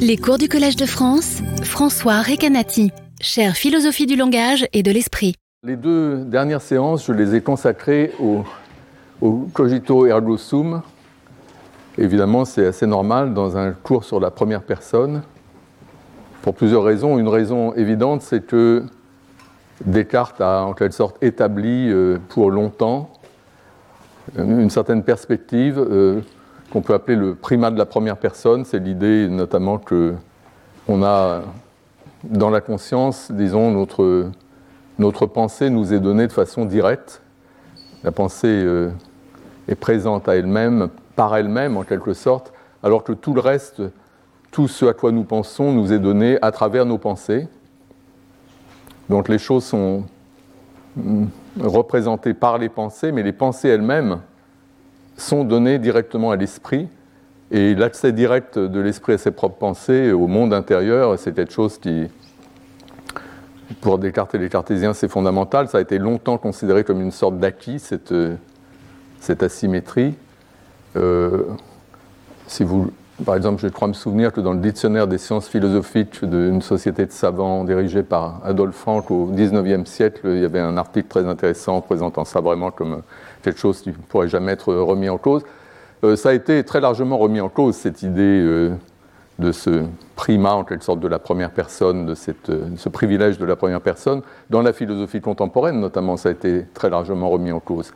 Les cours du Collège de France, François Recanati, chère philosophie du langage et de l'esprit. Les deux dernières séances, je les ai consacrées au, cogito ergo sum. Évidemment, c'est assez normal dans un cours sur la première personne, pour plusieurs raisons. Une raison évidente, c'est que Descartes a en quelque sorte établi euh, pour longtemps une certaine perspective euh, qu'on peut appeler le primat de la première personne. C'est l'idée notamment que on a dans la conscience, disons, notre, notre pensée nous est donnée de façon directe. La pensée euh, est présente à elle-même, par elle-même en quelque sorte, alors que tout le reste, tout ce à quoi nous pensons nous est donné à travers nos pensées. Donc les choses sont mm, représentées par les pensées, mais les pensées elles-mêmes sont données directement à l'esprit. Et l'accès direct de l'esprit à ses propres pensées, au monde intérieur, c'est quelque chose qui, pour Descartes et les cartésiens, c'est fondamental. Ça a été longtemps considéré comme une sorte d'acquis, cette, asymétrie. Euh, si vous, par exemple, je crois me souvenir que dans le dictionnaire des sciences philosophiques d'une société de savants dirigée par Adolphe Franck au XIXe siècle, il y avait un article très intéressant présentant ça vraiment comme quelque chose qui ne pourrait jamais être remis en cause. Euh, ça a été très largement remis en cause, cette idée euh, de ce primat, en quelque sorte, de la première personne, de, cette, de, ce privilège de la première personne. Dans la philosophie contemporaine, notamment, ça a été très largement remis en cause.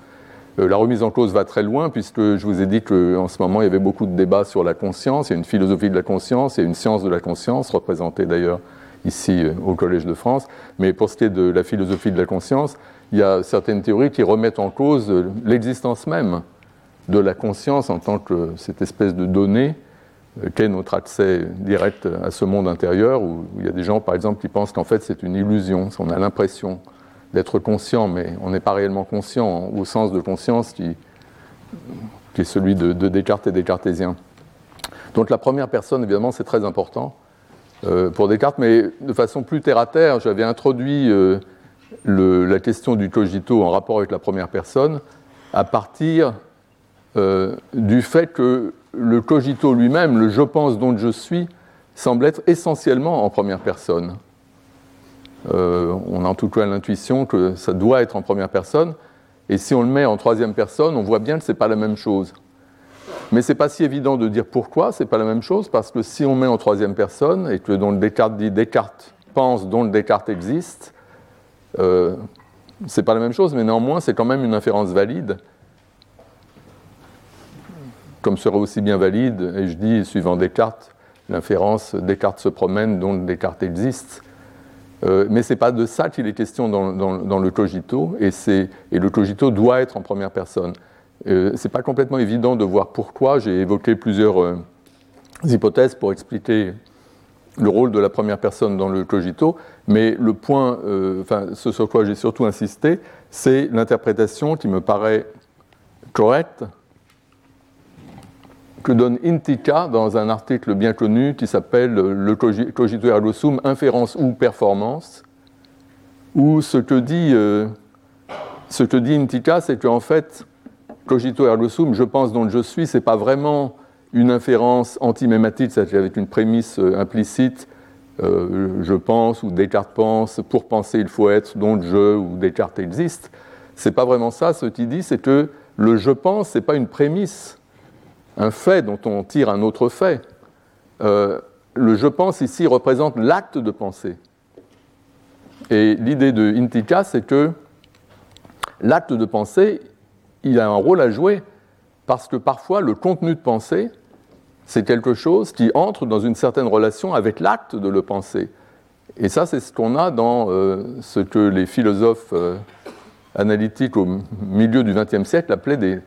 Euh, la remise en cause va très loin, puisque je vous ai dit qu'en ce moment, il y avait beaucoup de débats sur la conscience. Il y a une philosophie de la conscience, il y a une science de la conscience, représentée d'ailleurs ici au Collège de France. Mais pour ce qui est de la philosophie de la conscience, il y a certaines théories qui remettent en cause l'existence même de la conscience en tant que cette espèce de donnée euh, qu'est notre accès direct à ce monde intérieur, où il y a des gens, par exemple, qui pensent qu'en fait c'est une illusion, on a l'impression d'être conscient, mais on n'est pas réellement conscient au sens de conscience qui, est celui de, de, Descartes et des cartésiens. Donc la première personne, évidemment, c'est très important euh, pour Descartes, mais de façon plus terre à terre, j'avais introduit euh, la question du cogito en rapport avec la première personne à partir euh, du fait que le cogito lui-même, le je pense dont je suis, semble être essentiellement en première personne. Euh, on a en tout cas l'intuition que ça doit être en première personne, et si on le met en troisième personne, on voit bien que ce n'est pas la même chose. Mais ce n'est pas si évident de dire pourquoi ce n'est pas la même chose, parce que si on met en troisième personne, et que donc Descartes dit Descartes pense, donc Descartes existe, euh, c'est pas la même chose, mais néanmoins, c'est quand même une inférence valide, comme serait aussi bien valide, et je dis, suivant Descartes, l'inférence Descartes se promène, donc Descartes existe. Euh, mais ce n'est pas de ça qu'il est question dans, le cogito, et, et, le cogito doit être en première personne. Euh, ce n'est pas complètement évident de voir pourquoi. J'ai évoqué plusieurs euh, hypothèses pour expliquer le rôle de la première personne dans le cogito, mais le point, euh, enfin, ce sur quoi j'ai surtout insisté, c'est l'interprétation qui me paraît correcte que donne Intica dans un article bien connu qui s'appelle Le cogito ergo sum, inférence ou performance, où ce que dit, euh, ce que dit Intica, c'est qu'en fait, cogito ergo sum, je pense donc je suis, c'est pas vraiment une inférence antimématique, c'est-à-dire avec une prémisse euh, implicite, euh, je pense ou Descartes pense, pour penser il faut être, donc je ou Descartes existe. C'est pas vraiment ça. Ce qu'il dit, c'est que le je pense, c'est pas une prémisse, un fait dont on tire un autre fait. Euh, le je pense ici représente l'acte de penser. Et l'idée de Intika, c'est que l'acte de penser, il a un rôle à jouer parce que parfois le contenu de pensée c'est quelque chose qui entre dans une certaine relation avec l'acte de le penser. Et ça, c'est ce qu'on a dans euh, ce que les philosophes euh, analytiques au milieu du XXe siècle appelaient des,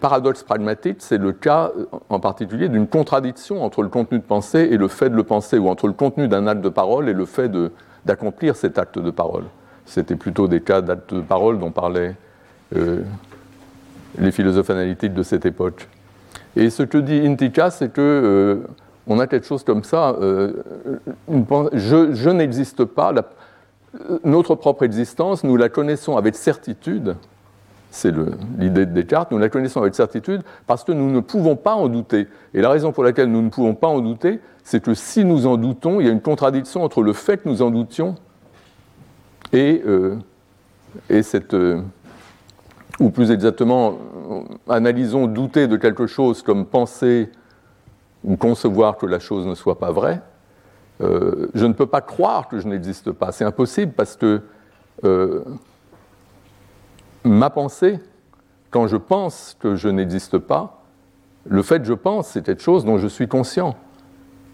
paradoxes pragmatiques. C'est le cas euh, en particulier d'une contradiction entre le contenu de pensée et le fait de le penser, ou entre le contenu d'un acte de parole et le fait d'accomplir cet acte de parole. C'était plutôt des cas d'actes de parole dont parlaient les philosophes analytiques de cette époque. Et ce que dit Intika, c'est que euh, on a quelque chose comme ça. Euh, je, n'existe pas. La, notre propre existence, nous la connaissons avec certitude c'est l'idée de Descartes, nous la connaissons avec certitude parce que nous ne pouvons pas en douter. Et la raison pour laquelle nous ne pouvons pas en douter, c'est que si nous en doutons, il y a une contradiction entre le fait que nous en doutions et, euh, et cette. Euh, ou plus exactement, analysons douter de quelque chose comme penser ou concevoir que la chose ne soit pas vraie. Euh, je ne peux pas croire que je n'existe pas. C'est impossible parce que ma pensée, quand je pense que je n'existe pas, le fait que je pense, c'est quelque chose dont je suis conscient.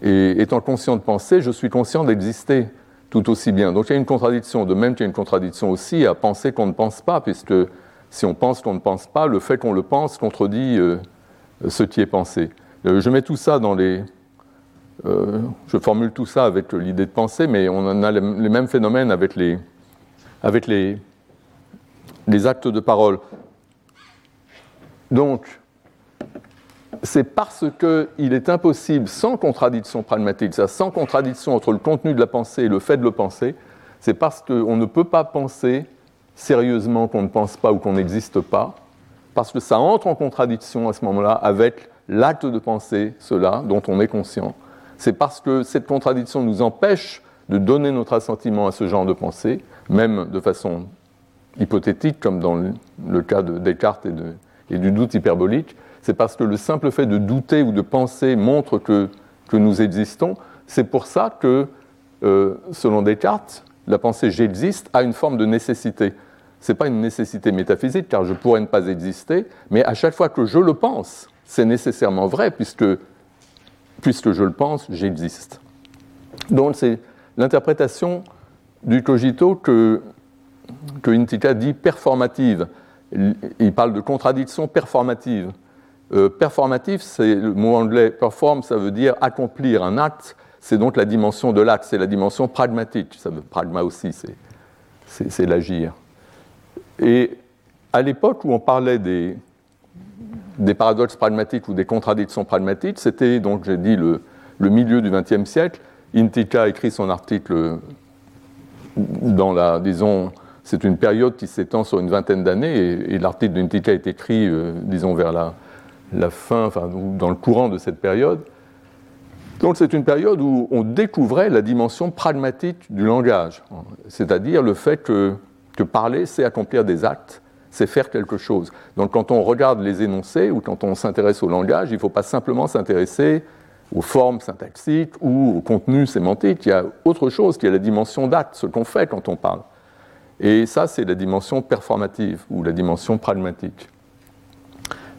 Et étant conscient de penser, je suis conscient d'exister tout aussi bien. Donc il y a une contradiction, de même qu'il y a une contradiction aussi à penser qu'on ne pense pas, puisque si on pense qu'on ne pense pas, le fait qu'on le pense contredit euh, ce qui est pensé. Euh, je mets tout ça dans les... Euh, je formule tout ça avec l'idée de penser, mais on en a les, mêmes phénomènes avec les, avec les, les actes de parole. Donc, c'est parce qu'il est impossible, sans contradiction pragmatique, sans contradiction entre le contenu de la pensée et le fait de le penser, c'est parce qu'on ne peut pas penser sérieusement qu'on ne pense pas ou qu'on n'existe pas, parce que ça entre en contradiction à ce moment-là avec l'acte de penser, cela dont on est conscient. C'est parce que cette contradiction nous empêche de donner notre assentiment à ce genre de pensée, même de façon hypothétique, comme dans le cas de Descartes et, du doute hyperbolique, c'est parce que le simple fait de douter ou de penser montre que, nous existons. C'est pour ça que, euh, selon Descartes, la pensée j'existe a une forme de nécessité. Ce n'est pas une nécessité métaphysique, car je pourrais ne pas exister, mais à chaque fois que je le pense, c'est nécessairement vrai, puisque, puisque je le pense, j'existe. Donc c'est l'interprétation du cogito que que Intika dit performative. Il parle de contradiction performative. Euh, performative, c'est le mot anglais perform, ça veut dire accomplir un acte. C'est donc la dimension de l'acte, c'est la dimension pragmatique. Ça veut, pragma aussi, c'est l'agir. Et à l'époque où on parlait des, paradoxes pragmatiques ou des contradictions pragmatiques, c'était donc, j'ai dit, le, milieu du XXe siècle. Intika écrit son article dans la, disons, c'est une période qui s'étend sur une vingtaine d'années et, l'article d'Untica est écrit, euh, disons, vers la, la fin, enfin, dans le courant de cette période. Donc c'est une période où on découvrait la dimension pragmatique du langage, c'est-à-dire le fait que, que parler, c'est accomplir des actes, c'est faire quelque chose. Donc quand on regarde les énoncés ou quand on s'intéresse au langage, il ne faut pas simplement s'intéresser aux formes syntaxiques ou au contenu sémantique, il y a autre chose qui est la dimension d'acte, ce qu'on fait quand on parle. Et ça, c'est la dimension performative ou la dimension pragmatique.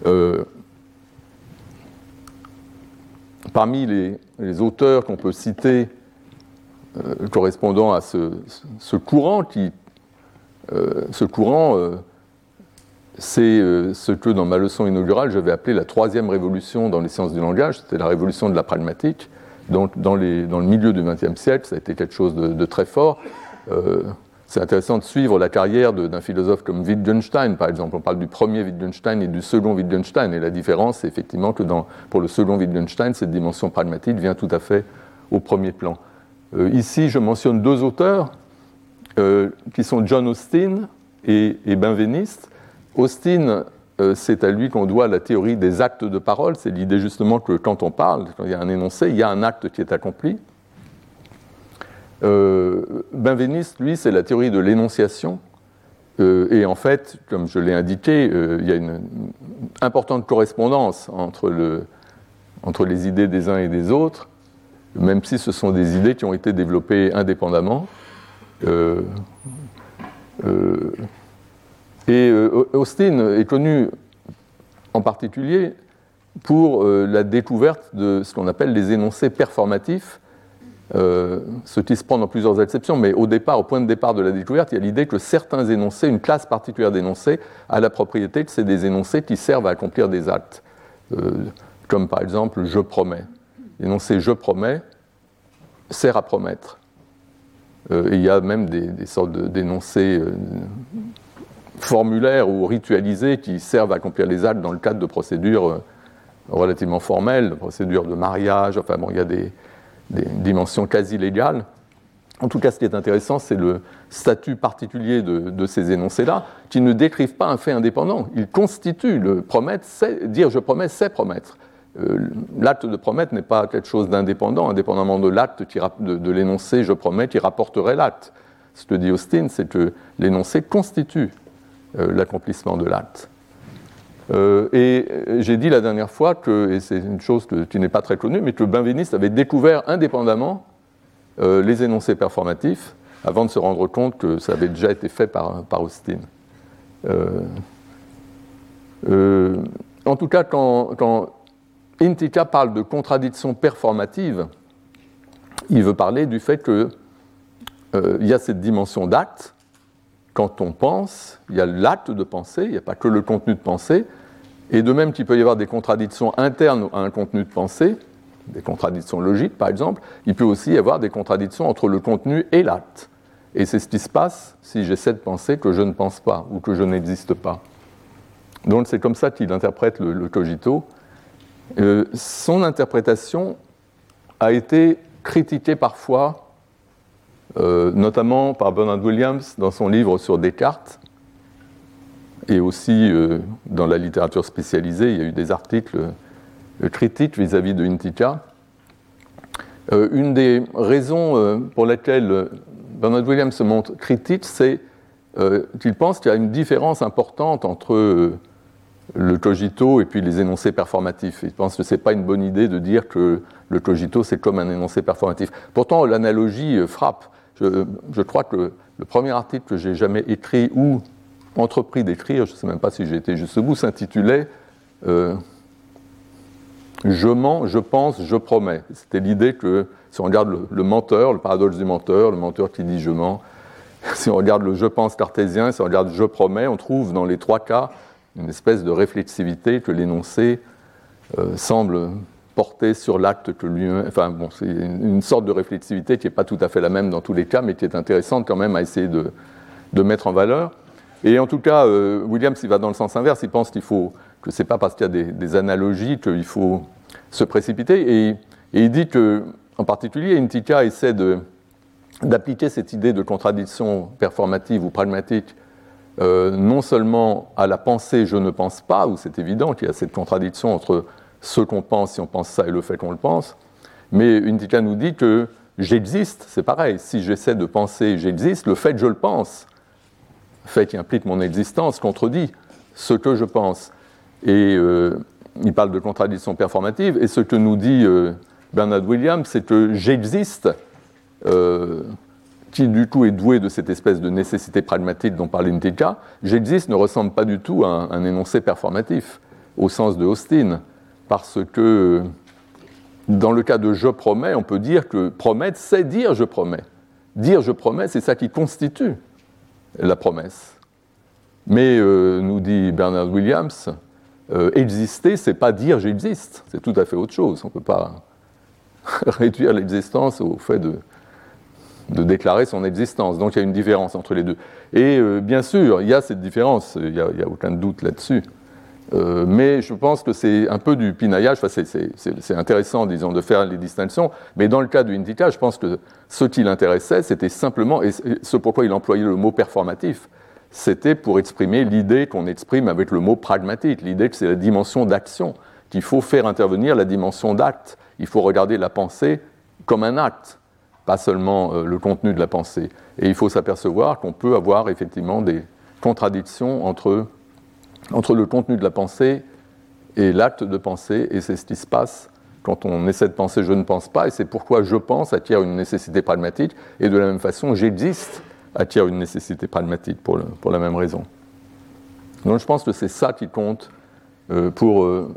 Euh, parmi les, auteurs qu'on peut citer euh, correspondant à ce, courant, qui, ce courant, c'est ce que dans ma leçon inaugurale, je vais appeler la troisième révolution dans les sciences du langage, c'était la révolution de la pragmatique. Donc, dans, le milieu du XXe siècle, ça a été quelque chose de, très fort. C'est intéressant de suivre la carrière d'un philosophe comme Wittgenstein, par exemple. On parle du premier Wittgenstein et du second Wittgenstein. Et la différence, c'est effectivement que pour le second Wittgenstein, cette dimension pragmatique vient tout à fait au premier plan. Euh, ici, je mentionne deux auteurs euh, qui sont John Austin et, Benveniste. Austin, euh, c'est à lui qu'on doit la théorie des actes de parole. C'est l'idée justement que quand on parle, quand il y a un énoncé, il y a un acte qui est accompli. Euh, Benveniste, lui, c'est la théorie de l'énonciation. Et en fait, comme je l'ai indiqué, il y a une importante correspondance entre les idées des uns et des autres, même si ce sont des idées qui ont été développées indépendamment. Et Austin est connu en particulier pour la découverte de ce qu'on appelle les énoncés performatifs, euh, ce qui se prend dans plusieurs exceptions, mais au départ, au point de départ de la découverte, il y a l'idée que certains énoncés, une classe particulière d'énoncés, a la propriété que c'est des énoncés qui servent à accomplir des actes, euh, comme par exemple je promets. L'énoncé je promets sert à promettre. Euh, il y a même des, sortes d'énoncés formulaires ou ritualisés qui servent à accomplir les actes dans le cadre de procédures relativement formelles, de procédures de mariage, enfin bon, il y a des, dimensions quasi légales. En tout cas, ce qui est intéressant, c'est le statut particulier de, ces énoncés-là, qui ne décrivent pas un fait indépendant. Ils constituent le promettre, dire je promets, c'est promettre. Euh, l'acte de promettre n'est pas quelque chose d'indépendant, indépendamment de l'acte de, l'énoncé je promets qui rapporterait l'acte. Ce que dit Austin, c'est que l'énoncé constitue euh, l'accomplissement de l'acte. Euh, et j'ai dit la dernière fois que, et c'est une chose qui n'est pas très connue, mais que Benveniste avait découvert indépendamment les énoncés performatifs avant de se rendre compte que ça avait déjà été fait par, Austin. en tout cas, quand Intika parle de contradiction performative, il veut parler du fait qu'il euh, y a cette dimension d'acte. Quand on pense, il y a l'acte de penser, il n'y a pas que le contenu de pensée. Et de même qu'il peut y avoir des contradictions internes à un contenu de pensée, des contradictions logiques par exemple, il peut aussi y avoir des contradictions entre le contenu et l'acte. Et c'est ce qui se passe si j'essaie de penser que je ne pense pas ou que je n'existe pas. Donc c'est comme ça qu'il interprète le cogito. Euh, son interprétation a été critiquée parfois, euh, notamment par Bernard Williams dans son livre sur Descartes, et aussi euh, dans la littérature spécialisée, il y a eu des articles critiques vis-à-vis de Intika. une des raisons pour lesquelles Bernard Williams se montre critique, c'est qu'il pense qu'il y a une différence importante entre le cogito et puis les énoncés performatifs. Il pense que ce n'est pas une bonne idée de dire que le cogito, c'est comme un énoncé performatif. Pourtant, l'analogie euh, frappe. Je, crois que le premier article que j'ai jamais écrit ou entrepris d'écrire, je ne sais même pas si j'ai été juste au bout, s'intitulait euh, Je mens, je pense, je promets. C'était l'idée que si on regarde le, le, menteur, le paradoxe du menteur, le menteur qui dit je mens, si on regarde le je pense cartésien, si on regarde je promets, on trouve dans les trois cas une espèce de réflexivité que l'énoncé euh, semble porter sur l'acte que lui Enfin, bon, c'est une, sorte de réflexivité qui n'est pas tout à fait la même dans tous les cas, mais qui est intéressante quand même à essayer de, mettre en valeur. Et en tout cas, euh, Williams, il va dans le sens inverse. Il pense qu'il faut, que pas parce qu'il y a des, analogies qu'il faut se précipiter. Et, il dit que, en particulier, Intika essaie d'appliquer cette idée de contradiction performative ou pragmatique euh, non seulement à la pensée je ne pense pas, où c'est évident qu'il y a cette contradiction entre ce qu'on pense si on pense ça et le fait qu'on le pense, mais Indika nous dit que j'existe, c'est pareil, si j'essaie de penser j'existe, le fait que je le pense, fait qui implique mon existence, contredit ce que je pense. Et euh, il parle de contradiction performative, et ce que nous dit euh, Bernard Williams, c'est que j'existe qui du coup est doué de cette espèce de nécessité pragmatique dont parle Intika, j'existe ne ressemble pas du tout à un, énoncé performatif, au sens de Austin, parce que dans le cas de je promets, on peut dire que promettre, c'est dire je promets. Dire je promets, c'est ça qui constitue la promesse. Mais, euh, nous dit Bernard Williams, euh, exister, c'est pas dire j'existe, c'est tout à fait autre chose. On ne peut pas réduire l'existence au fait de, de déclarer son existence. Donc il y a une différence entre les deux. Et euh, bien sûr, il y a cette différence, il n'y a, aucun doute là-dessus. Euh, mais je pense que c'est un peu du pinaillage, enfin, c'est intéressant, disons, de faire les distinctions, mais dans le cas du Indica, je pense que ce qui l'intéressait, c'était simplement, et ce pourquoi il employait le mot performatif, c'était pour exprimer l'idée qu'on exprime avec le mot pragmatique, l'idée que c'est la dimension d'action, qu'il faut faire intervenir la dimension d'acte. Il faut regarder la pensée comme un acte pas seulement euh, le contenu de la pensée. Et il faut s'apercevoir qu'on peut avoir effectivement des contradictions entre, entre le contenu de la pensée et l'acte de penser, et c'est ce qui se passe quand on essaie de penser je ne pense pas, et c'est pourquoi je pense acquiert une nécessité pragmatique, et de la même façon j'existe acquiert une nécessité pragmatique pour, pour, la même raison. Donc je pense que c'est ça qui compte euh, pour, euh,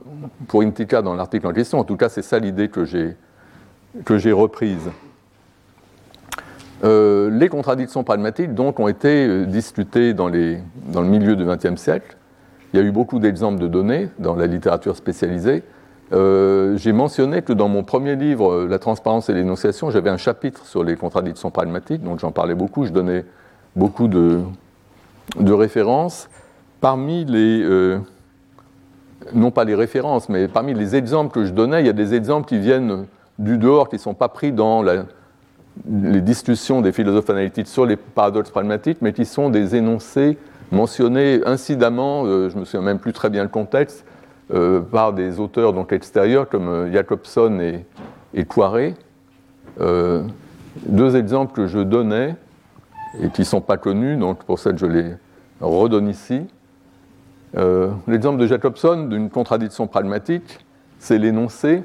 pour Intika dans l'article en question, en tout cas c'est ça l'idée que j'ai reprise. Euh, les contradictions pragmatiques donc ont été euh, discutées dans, le milieu du XXe siècle. Il y a eu beaucoup d'exemples de données dans la littérature spécialisée. Euh, j'ai mentionné que dans mon premier livre, La transparence et l'énonciation, j'avais un chapitre sur les contradictions pragmatiques, donc j'en parlais beaucoup, je donnais beaucoup de, références. Parmi les, non pas les références, mais parmi les exemples que je donnais, il y a des exemples qui viennent du dehors, qui ne sont pas pris dans la, les discussions des philosophes analytiques sur les paradoxes pragmatiques, mais qui sont des énoncés mentionnés incidemment, je ne me souviens même plus très bien le contexte, par des auteurs donc extérieurs comme Jacobson et, et deux exemples que je donnais et qui ne sont pas connus, donc pour ça je les redonne ici. Euh, l'exemple de Jacobson d'une contradiction pragmatique, c'est l'énoncé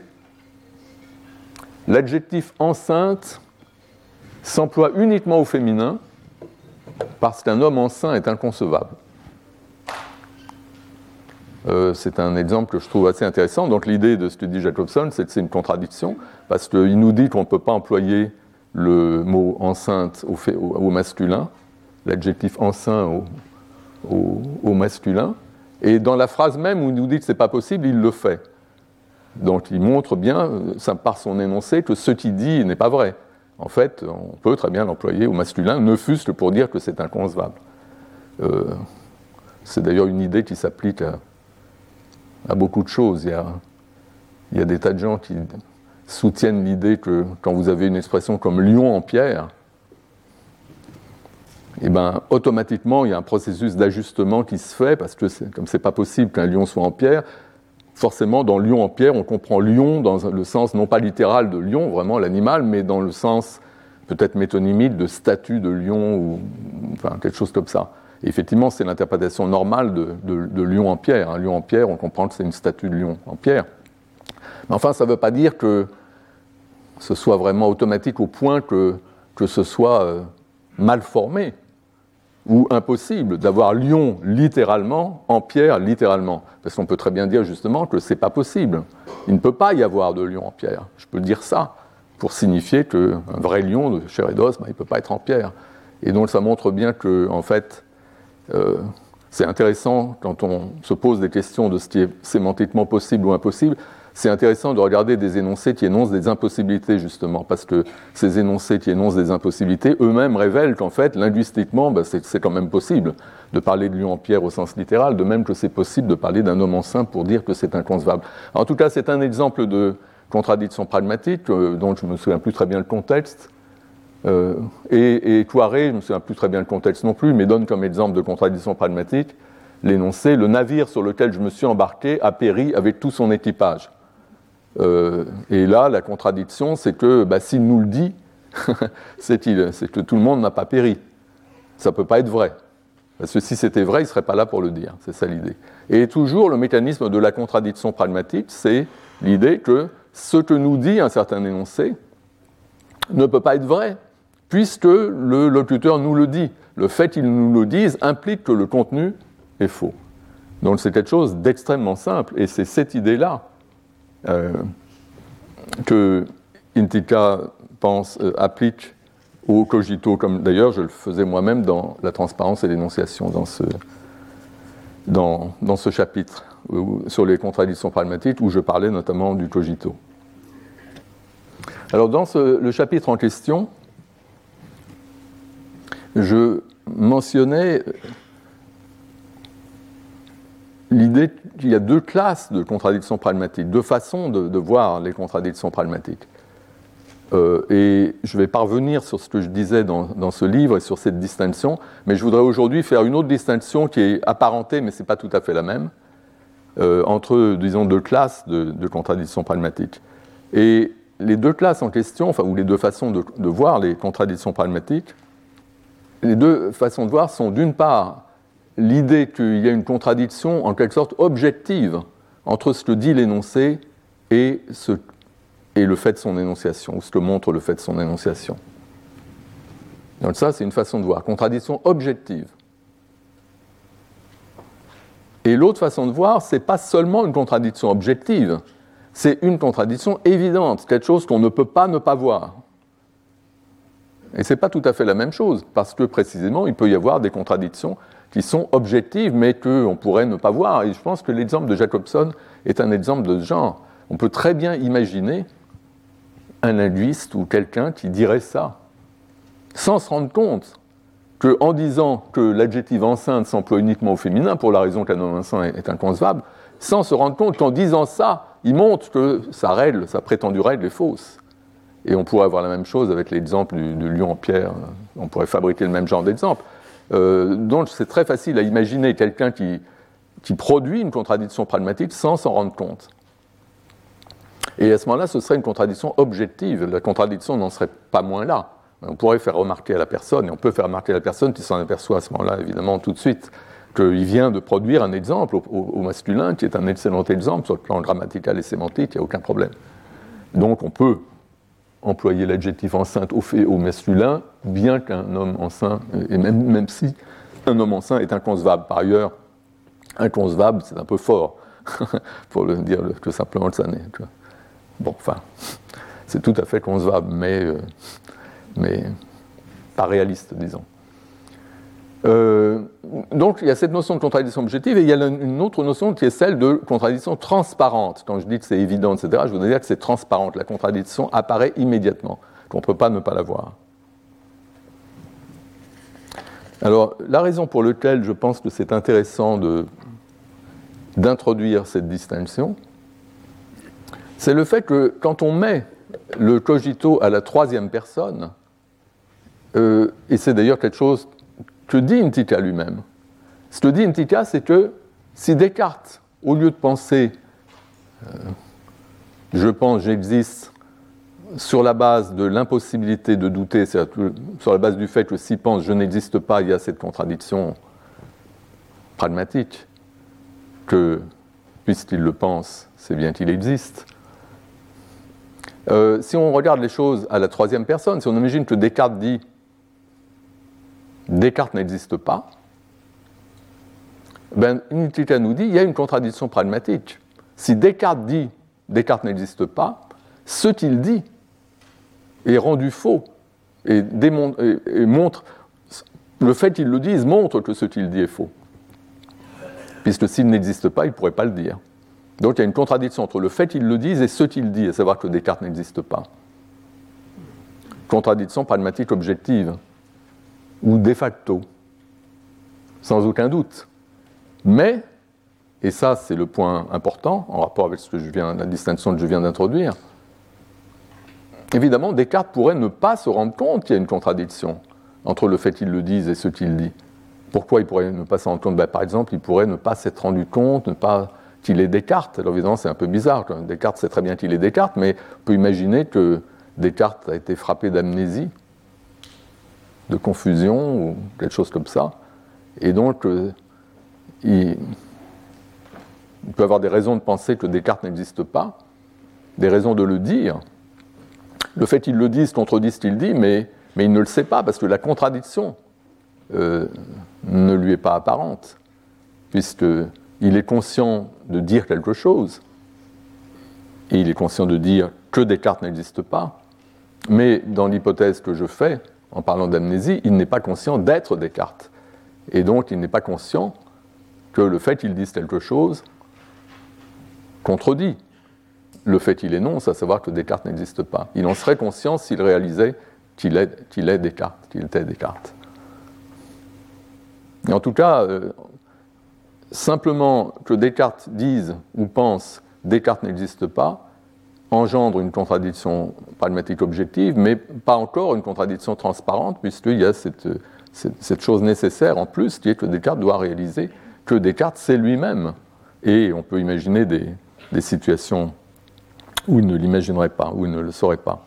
L'adjectif enceinte s'emploie uniquement au féminin parce qu'un homme enceint est inconcevable. Euh, c'est un exemple que je trouve assez intéressant. Donc l'idée de ce que dit Jacobson, c'est que c'est une contradiction, parce qu'il nous dit qu'on ne peut pas employer le mot enceinte au, masculin, l'adjectif enceint au, masculin, et dans la phrase même où il nous dit que ce n'est pas possible, il le fait. Donc il montre bien, par son énoncé, que ce qu'il dit n'est pas vrai. En fait, on peut très bien l'employer au masculin, ne fût-ce que pour dire que c'est inconcevable. Euh, c'est d'ailleurs une idée qui s'applique à, beaucoup de choses. Il y, a, des tas de gens qui soutiennent l'idée que quand vous avez une expression comme lion en pierre, eh ben, automatiquement, il y a un processus d'ajustement qui se fait, parce que comme ce n'est pas possible qu'un lion soit en pierre, forcément, dans lion en pierre, on comprend lion dans le sens non pas littéral de lion, vraiment l'animal, mais dans le sens peut-être métonymique de statue de lion, ou quelque chose comme ça. Effectivement, c'est l'interprétation normale de, lion en pierre. Un lion en pierre, on comprend que c'est une statue de lion en pierre. Mais enfin, ça ne veut pas dire que ce soit vraiment automatique au point que, que ce soit euh, mal formé ou impossible d'avoir lion littéralement en pierre littéralement. Parce qu'on peut très bien dire justement que ce n'est pas possible. Il ne peut pas y avoir de lion en pierre. Je peux dire ça pour signifier qu'un vrai lion de chair ben, il ne peut pas être en pierre. Et donc ça montre bien que, en fait, euh, c'est intéressant quand on se pose des questions de ce qui est sémantiquement possible ou impossible, c'est intéressant de regarder des énoncés qui énoncent des impossibilités, justement, parce que ces énoncés qui énoncent des impossibilités eux-mêmes révèlent qu'en fait, linguistiquement, bah, c'est quand même possible de parler de lion en pierre au sens littéral, de même que c'est possible de parler d'un homme enceint pour dire que c'est inconcevable. En tout cas, c'est un exemple de contradiction pragmatique, euh, dont je ne me souviens plus très bien le contexte. Euh, et, et je ne me souviens plus très bien le contexte non plus, mais donne comme exemple de contradiction pragmatique l'énoncé Le navire sur lequel je me suis embarqué a péri avec tout son équipage. Euh, et là, la contradiction, c'est que bah, s'il nous le dit, c'est que tout le monde n'a pas péri. Ça ne peut pas être vrai. Parce que si c'était vrai, il ne serait pas là pour le dire. C'est ça l'idée. Et toujours, le mécanisme de la contradiction pragmatique, c'est l'idée que ce que nous dit un certain énoncé ne peut pas être vrai, puisque le locuteur nous le dit. Le fait qu'il nous le dise implique que le contenu est faux. Donc c'est quelque chose d'extrêmement simple, et c'est cette idée-là que Intika pense, euh, applique au cogito, comme d'ailleurs je le faisais moi-même dans la transparence et l'énonciation dans ce, dans, dans ce chapitre sur les contradictions pragmatiques où je parlais notamment du cogito. Alors dans le chapitre en question, je mentionnais l'idée qu'il y a deux classes de contradictions pragmatiques, deux façons de, voir les contradictions pragmatiques. Euh, et je vais parvenir sur ce que je disais dans, ce livre et sur cette distinction, mais je voudrais aujourd'hui faire une autre distinction qui est apparentée, mais ce n'est pas tout à fait la même, euh, entre, disons, deux classes de, contradictions pragmatiques. Et les deux classes en question, enfin, ou les deux façons de voir les contradictions pragmatiques, les deux façons de voir sont d'une part l'idée qu'il y a une contradiction en quelque sorte objective entre ce que dit l'énoncé et, le fait de son énonciation, ou ce que montre le fait de son énonciation. Donc ça, c'est une façon de voir. Contradiction objective. Et l'autre façon de voir, ce n'est pas seulement une contradiction objective, c'est une contradiction évidente, quelque chose qu'on ne peut pas ne pas voir. Et ce n'est pas tout à fait la même chose, parce que précisément, il peut y avoir des contradictions qui sont objectives, mais qu'on pourrait ne pas voir. Et je pense que l'exemple de Jacobson est un exemple de ce genre. On peut très bien imaginer un linguiste ou quelqu'un qui dirait ça, sans se rendre compte qu'en disant que l'adjectif enceinte s'emploie uniquement au féminin, pour la raison qu'un homme enceint est inconcevable, sans se rendre compte qu'en disant ça, il montre que sa règle, sa prétendue règle est fausse. Et on pourrait avoir la même chose avec l'exemple du, lion en pierre. On pourrait fabriquer le même genre d'exemple. Euh, donc c'est très facile à imaginer quelqu'un qui, qui produit une contradiction pragmatique sans s'en rendre compte. Et à ce moment-là, ce serait une contradiction objective. La contradiction n'en serait pas moins là. On pourrait faire remarquer à la personne, et on peut faire remarquer à la personne qui s'en aperçoit à ce moment-là, évidemment, tout de suite, qu'il vient de produire un exemple au, masculin qui est un excellent exemple sur le plan grammatical et sémantique, il n'y a aucun problème. Donc on peut employer l'adjectif enceinte au fait au masculin, bien qu'un homme enceint, et même, même si un homme enceint est inconcevable. Par ailleurs, inconcevable, c'est un peu fort, pour le dire que simplement le ça n'est. Bon, enfin, c'est tout à fait concevable, mais, euh, mais pas réaliste, disons. Euh, donc il y a cette notion de contradiction objective et il y a une autre notion qui est celle de contradiction transparente. Quand je dis que c'est évident, etc., je voudrais dire que c'est transparente. La contradiction apparaît immédiatement, qu'on ne peut pas ne pas la voir. Alors la raison pour laquelle je pense que c'est intéressant d'introduire cette distinction, c'est le fait que quand on met le cogito à la troisième personne, euh, et c'est d'ailleurs quelque chose que dit Intika lui-même. Ce que dit Intika, c'est que si Descartes, au lieu de penser euh, je pense, j'existe, sur la base de l'impossibilité de douter, sur la base du fait que s'il pense je n'existe pas, il y a cette contradiction pragmatique, que puisqu'il le pense, c'est bien qu'il existe. Euh, si on regarde les choses à la troisième personne, si on imagine que Descartes dit Descartes n'existe pas, ben, nous dit il y a une contradiction pragmatique. Si Descartes dit Descartes n'existe pas, ce qu'il dit est rendu faux et, montre le fait qu'il le dise montre que ce qu'il dit est faux. Puisque s'il n'existe pas, il ne pourrait pas le dire. Donc il y a une contradiction entre le fait qu'il le dise et ce qu'il dit, à savoir que Descartes n'existe pas. Contradiction pragmatique objective ou de facto, sans aucun doute. Mais, et ça c'est le point important en rapport avec ce que je viens, la distinction que je viens d'introduire, évidemment Descartes pourrait ne pas se rendre compte qu'il y a une contradiction entre le fait qu'il le dise et ce qu'il dit. Pourquoi il pourrait ne pas s'en rendre compte? Ben, Par exemple, il pourrait ne pas s'être rendu compte, ne pas qu'il est Descartes. Alors évidemment, c'est un peu bizarre. Descartes sait très bien qu'il est Descartes, mais on peut imaginer que Descartes a été frappé d'amnésie de confusion ou quelque chose comme ça. Et donc, euh, il, peut avoir des raisons de penser que Descartes n'existe pas, des raisons de le dire. Le fait qu'il le dise contredit ce qu'il dit, mais, mais il ne le sait pas parce que la contradiction euh, ne lui est pas apparente, puisqu'il est conscient de dire quelque chose, et il est conscient de dire que Descartes n'existe pas, mais dans l'hypothèse que je fais, en parlant d'amnésie, il n'est pas conscient d'être Descartes. Et donc, il n'est pas conscient que le fait qu'il dise quelque chose contredit le fait qu'il énonce, à savoir que Descartes n'existe pas. Il en serait conscient s'il réalisait qu'il est, Descartes, qu'il était Descartes. En tout cas, euh, simplement que Descartes dise ou pense Descartes n'existe pas, engendre une contradiction pragmatique objective, mais pas encore une contradiction transparente, puisqu'il y a cette, chose nécessaire en plus, qui est que Descartes doit réaliser que Descartes, c'est lui-même. Et on peut imaginer des, situations où il ne l'imaginerait pas, où il ne le saurait pas.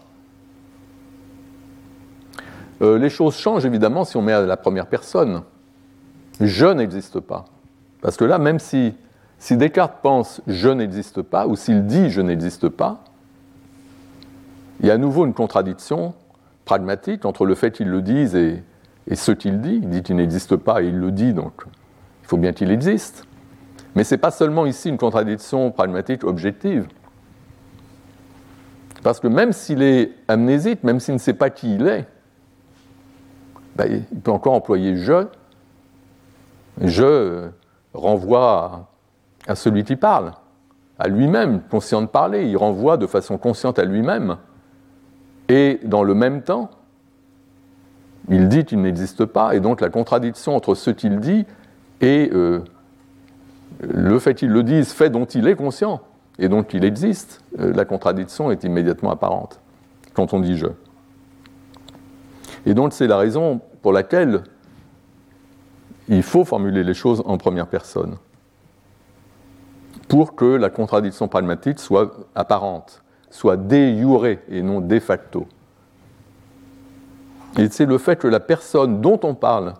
Euh, les choses changent évidemment si on met à la première personne. Je n'existe pas. Parce que là, même si Descartes pense je n'existe pas, ou s'il dit je n'existe pas, il y a à nouveau une contradiction pragmatique entre le fait qu'il le dise et, ce qu'il dit. Il dit qu'il n'existe pas et il le dit, donc il faut bien qu'il existe. Mais ce n'est pas seulement ici une contradiction pragmatique objective. Parce que même s'il est amnésique, même s'il ne sait pas qui il est, ben, il peut encore employer je. Je renvoie à celui qui parle, à lui-même, conscient de parler. Il renvoie de façon consciente à lui-même et dans le même temps, il dit qu'il n'existe pas, et donc la contradiction entre ce qu'il dit et euh, le fait qu'il le dise, fait dont il est conscient et dont il existe, euh, la contradiction est immédiatement apparente. quand on dit je. Et donc c'est la raison pour laquelle il faut formuler les choses en première personne pour que la contradiction pragmatique soit apparente, soit de jure et non de facto. Et c'est le fait que la personne dont on parle,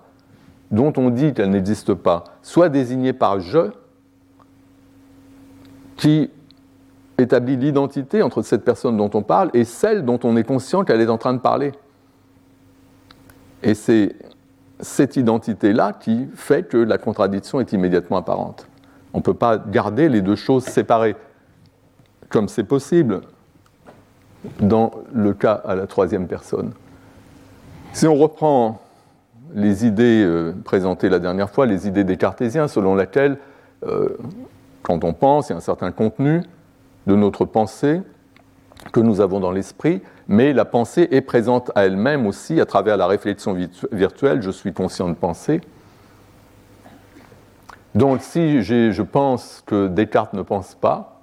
dont on dit qu'elle n'existe pas, soit désignée par je, qui établit l'identité entre cette personne dont on parle et celle dont on est conscient qu'elle est en train de parler. Et c'est cette identité-là qui fait que la contradiction est immédiatement apparente. On ne peut pas garder les deux choses séparées, comme c'est possible dans le cas à la troisième personne. Si on reprend les idées euh, présentées la dernière fois, les idées des cartésiens, selon lesquelles, euh, quand on pense, il y a un certain contenu de notre pensée que nous avons dans l'esprit, mais la pensée est présente à elle-même aussi à travers la réflexion virtuelle, je suis conscient de penser. Donc si je pense que Descartes ne pense pas,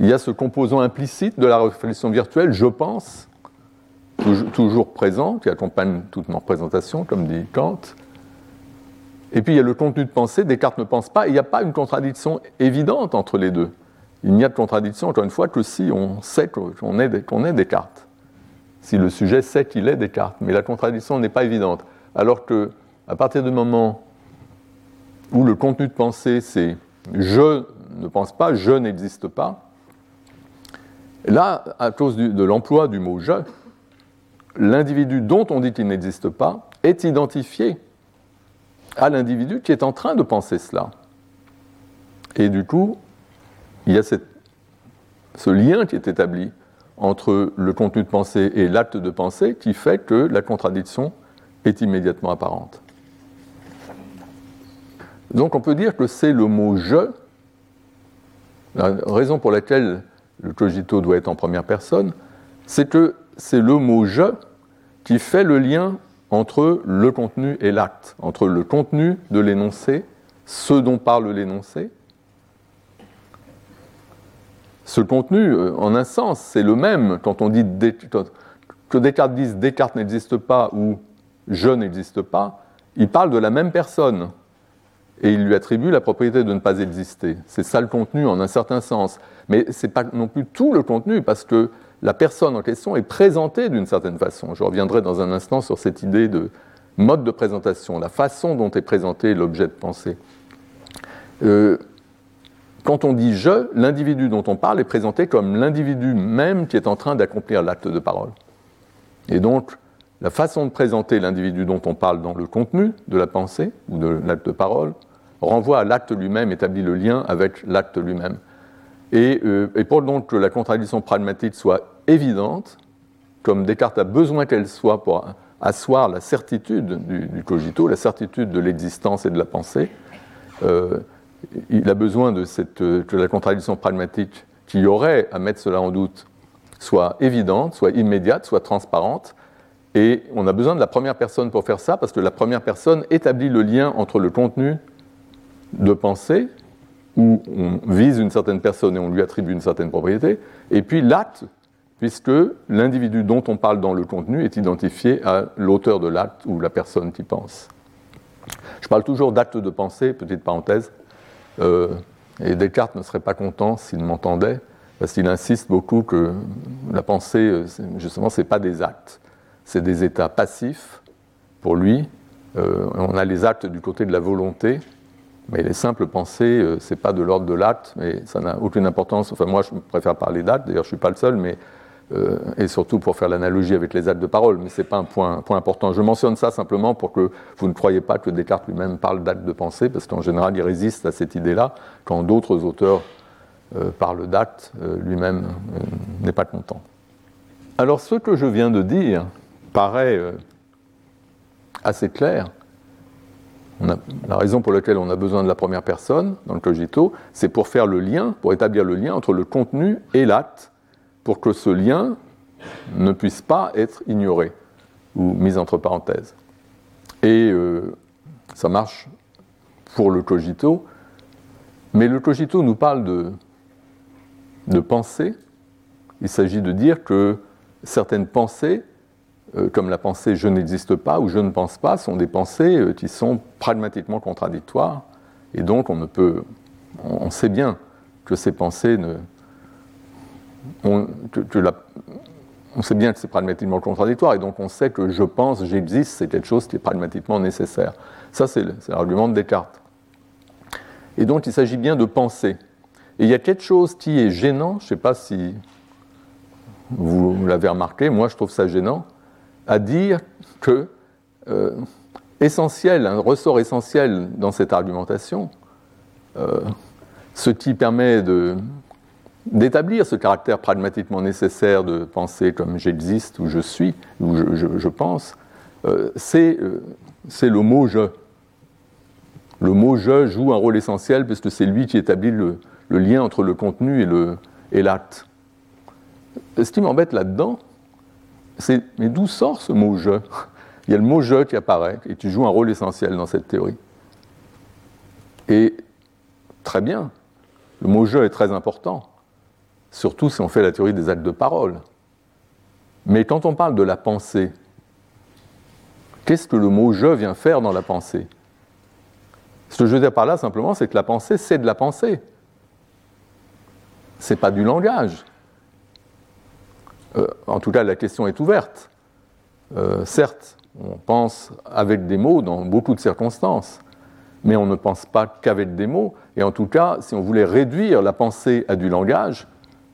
il y a ce composant implicite de la réflexion virtuelle, je pense, toujours présent, qui accompagne toute ma représentation, comme dit Kant. Et puis il y a le contenu de pensée, Descartes ne pense pas, il n'y a pas une contradiction évidente entre les deux. Il n'y a de contradiction, encore une fois, que si on sait qu'on est, Descartes. Si le sujet sait qu'il est Descartes. Mais la contradiction n'est pas évidente. Alors que, à partir du moment où le contenu de pensée, c'est je ne pense pas, je n'existe pas, là, à cause de l'emploi du mot je, l'individu dont on dit qu'il n'existe pas est identifié à l'individu qui est en train de penser cela. Et du coup, il y a ce lien qui est établi entre le contenu de pensée et l'acte de pensée qui fait que la contradiction est immédiatement apparente. Donc on peut dire que c'est le mot je, la raison pour laquelle le cogito doit être en première personne, c'est que c'est le mot je qui fait le lien entre le contenu et l'acte, entre le contenu de l'énoncé, ce dont parle l'énoncé, ce contenu, euh, en un sens, c'est le même quand on dit que Descartes dise Descartes n'existe pas ou je n'existe pas, il parle de la même personne et il lui attribue la propriété de ne pas exister. C'est ça le contenu en un certain sens. Mais ce n'est pas non plus tout le contenu parce que la personne en question est présentée d'une certaine façon. Je reviendrai dans un instant sur cette idée de mode de présentation, la façon dont est présenté l'objet de pensée. Euh, quand on dit je, l'individu dont on parle est présenté comme l'individu même qui est en train d'accomplir l'acte de parole. Et donc, la façon de présenter l'individu dont on parle dans le contenu de la pensée ou de l'acte de parole renvoie à l'acte lui-même, établit le lien avec l'acte lui-même. Et, euh, pour donc que la contradiction pragmatique soit évidente, comme Descartes a besoin qu'elle soit pour asseoir la certitude du, cogito, la certitude de l'existence et de la pensée, euh, il a besoin de cette, euh, que la contradiction pragmatique qui aurait à mettre cela en doute soit évidente, soit immédiate, soit transparente. Et on a besoin de la première personne pour faire ça, parce que la première personne établit le lien entre le contenu de pensée, où on vise une certaine personne et on lui attribue une certaine propriété, et puis l'acte, puisque l'individu dont on parle dans le contenu est identifié à l'auteur de l'acte ou la personne qui pense. Je parle toujours d'acte de pensée, petite parenthèse, euh, et Descartes ne serait pas content s'il m'entendait, parce qu'il insiste beaucoup que la pensée, euh, justement, ce n'est pas des actes, c'est des états passifs pour lui. Euh, on a les actes du côté de la volonté, mais les simples pensées, ce n'est pas de l'ordre de l'acte, mais ça n'a aucune importance. Enfin, moi, je préfère parler d'actes, d'ailleurs, je ne suis pas le seul, mais euh, et surtout pour faire l'analogie avec les actes de parole, mais ce n'est pas un point, important. Je mentionne ça simplement pour que vous ne croyez pas que Descartes lui-même parle d'actes de pensée, parce qu'en général, il résiste à cette idée-là, quand d'autres auteurs euh, parlent d'actes, euh, lui-même n'est pas content. Alors, ce que je viens de dire paraît assez clair. La raison pour laquelle on a besoin de la première personne dans le cogito, c'est pour faire le lien, pour établir le lien entre le contenu et l'acte pour que ce lien ne puisse pas être ignoré ou mis entre parenthèses. Et euh, ça marche pour le cogito, mais le cogito nous parle de, pensée Il s'agit de dire que certaines pensées, comme la pensée je n'existe pas ou je ne pense pas, sont des pensées euh, qui sont pragmatiquement contradictoires. Et donc on ne peut. On sait bien que ces pensées ne. On, on sait bien que c'est pragmatiquement contradictoire, et donc on sait que je pense, j'existe, c'est quelque chose qui est pragmatiquement nécessaire. Ça, c'est l'argument de Descartes. Et donc il s'agit bien de penser. Et il y a quelque chose qui est gênant, je ne sais pas si vous l'avez remarqué, moi je trouve ça gênant, à dire que euh, essentiel, un ressort essentiel dans cette argumentation, euh, ce qui permet d'établir ce caractère pragmatiquement nécessaire de penser comme j'existe ou je suis ou je, pense, euh, c'est le mot je. Le mot je joue un rôle essentiel puisque c'est lui qui établit le, lien entre le contenu et l'acte. Et Ce qui m'embête là-dedans, mais d'où sort ce mot je? Il y a le mot je qui apparaît et qui joue un rôle essentiel dans cette théorie. Et très bien, le mot je est très important, surtout si on fait la théorie des actes de parole. Mais quand on parle de la pensée, qu'est-ce que le mot je vient faire dans la pensée? Ce que je veux dire par là simplement, c'est que la pensée, c'est de la pensée c'est pas du langage. Euh, en tout cas, la question est ouverte. Euh, certes, on pense avec des mots dans beaucoup de circonstances, mais on ne pense pas qu'avec des mots. Et en tout cas, si on voulait réduire la pensée à du langage,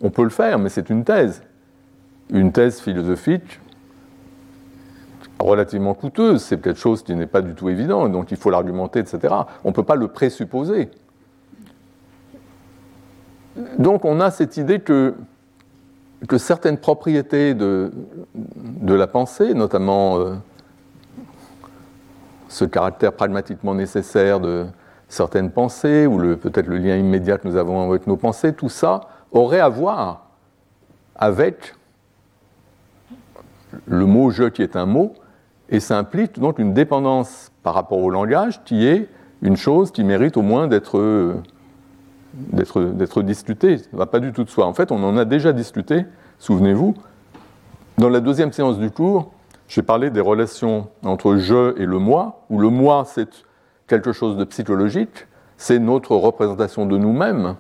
on peut le faire, mais c'est une thèse. Une thèse philosophique relativement coûteuse, c'est quelque chose qui n'est pas du tout évident, donc il faut l'argumenter, etc. On ne peut pas le présupposer. Donc on a cette idée que, certaines propriétés de, la pensée, notamment euh, ce caractère pragmatiquement nécessaire de certaines pensées, ou peut-être le lien immédiat que nous avons avec nos pensées, tout ça aurait à voir avec le mot je qui est un mot, et ça implique donc une dépendance par rapport au langage qui est une chose qui mérite au moins d'être d'être discuté. Ça ne va pas du tout de soi. En fait, on en a déjà discuté, souvenez-vous. Dans la deuxième séance du cours, j'ai parlé des relations entre je et le moi, où le moi, c'est quelque chose de psychologique, c'est notre représentation de nous-mêmes,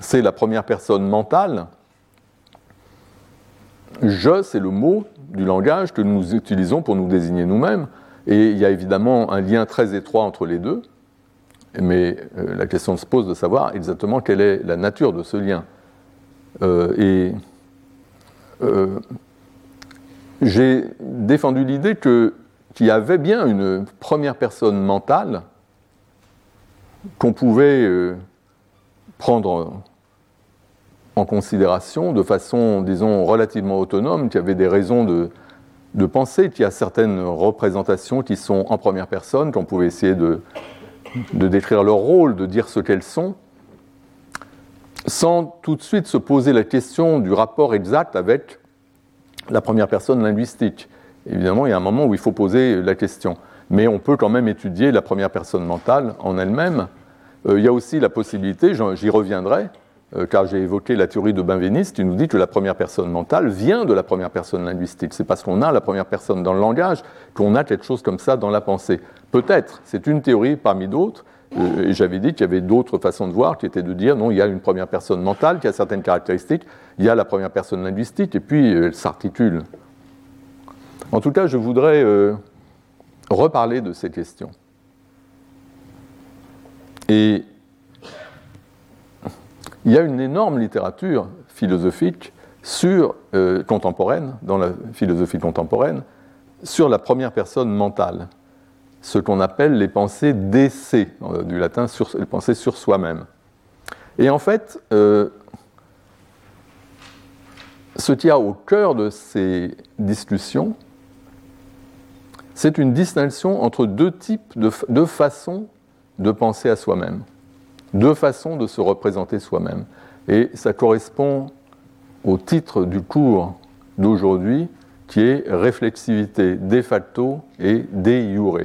c'est la première personne mentale. Je, c'est le mot du langage que nous utilisons pour nous désigner nous-mêmes, et il y a évidemment un lien très étroit entre les deux mais euh, la question se pose de savoir exactement quelle est la nature de ce lien. Euh, et euh, j'ai défendu l'idée qu'il y avait bien une première personne mentale qu'on pouvait prendre en considération de façon, disons, relativement autonome, qui avait des raisons de, de penser, qu'il y a certaines représentations qui sont en première personne, qu'on pouvait essayer de, de décrire leur rôle, de dire ce qu'elles sont, sans tout de suite se poser la question du rapport exact avec la première personne linguistique. Évidemment, il y a un moment où il faut poser la question. Mais on peut quand même étudier la première personne mentale en elle-même. Euh, il y a aussi la possibilité, j'y reviendrai, car j'ai évoqué la théorie de Benveniste, qui nous dit que la première personne mentale vient de la première personne linguistique. C'est parce qu'on a la première personne dans le langage qu'on a quelque chose comme ça dans la pensée. Peut-être, c'est une théorie parmi d'autres. Euh, et j'avais dit qu'il y avait d'autres façons de voir, qui étaient de dire non, il y a une première personne mentale qui a certaines caractéristiques, il y a la première personne linguistique, et puis euh, elle s'articule. En tout cas, je voudrais reparler de ces questions. Et il y a une énorme littérature philosophique sur, euh, contemporaine, dans la philosophie contemporaine, sur la première personne mentale, ce qu'on appelle les pensées d'essai, du latin sur, les pensées sur soi-même. Et en fait, euh, ce qui a au cœur de ces discussions, c'est une distinction entre deux types de, deux façons de penser à soi-même deux façons de se représenter soi-même. Et ça correspond au titre du cours d'aujourd'hui qui est réflexivité de facto et de jure.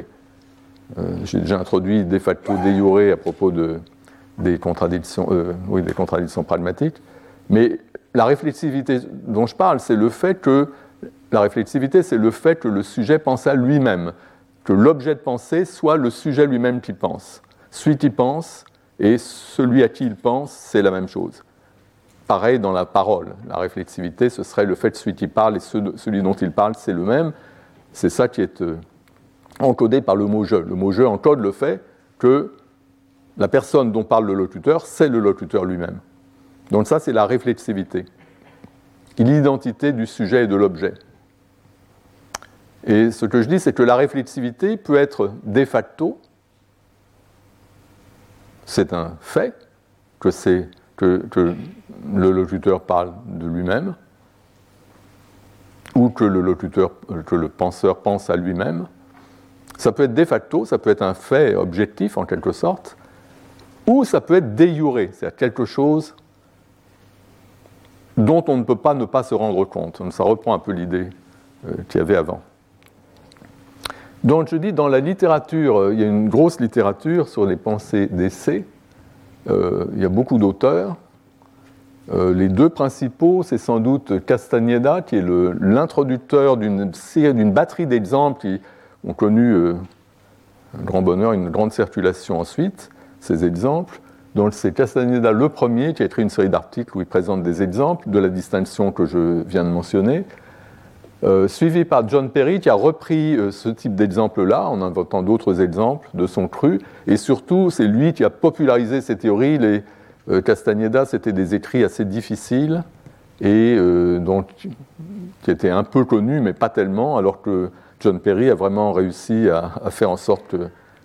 Euh, j'ai déjà introduit de facto, de jure à propos de, des, contradictions, euh, oui, des contradictions pragmatiques, mais la réflexivité dont je parle, c'est le fait que la réflexivité, c'est le fait que le sujet pense à lui-même, que l'objet de pensée soit le sujet lui-même qui pense. Celui qui pense et celui à qui il pense, c'est la même chose. Pareil dans la parole. La réflexivité, ce serait le fait que celui qui parle et celui dont il parle, c'est le même. C'est ça qui est euh, encodé par le mot je. Le mot je encode le fait que la personne dont parle le locuteur, c'est le locuteur lui-même. Donc ça, c'est la réflexivité. L'identité du sujet et de l'objet. Et ce que je dis, c'est que la réflexivité peut être de facto, c'est un fait, que, que, le locuteur parle de lui-même, ou que le locuteur, que le penseur pense à lui-même. Ça peut être de facto, ça peut être un fait objectif en quelque sorte, ou ça peut être déjuré, c'est-à-dire quelque chose dont on ne peut pas ne pas se rendre compte. Ça reprend un peu l'idée euh, qu'il y avait avant. Donc je dis, dans la littérature, euh, il y a une grosse littérature sur les pensées d'essai. Euh, il y a beaucoup d'auteurs. les deux principaux, c'est sans doute Castaneda, qui est l'introducteur d'une batterie d'exemples qui ont connu un grand bonheur, une grande circulation ensuite, ces exemples. Donc c'est Castaneda le premier qui a écrit une série d'articles où il présente des exemples de la distinction que je viens de mentionner, euh, suivi par John Perry qui a repris euh, ce type d'exemple-là en inventant d'autres exemples de son cru, et surtout c'est lui qui a popularisé ces théories. Les euh, Castaneda, c'était des écrits assez difficiles et donc qui étaient un peu connus, mais pas tellement, alors que John Perry a vraiment réussi à, faire en sorte que,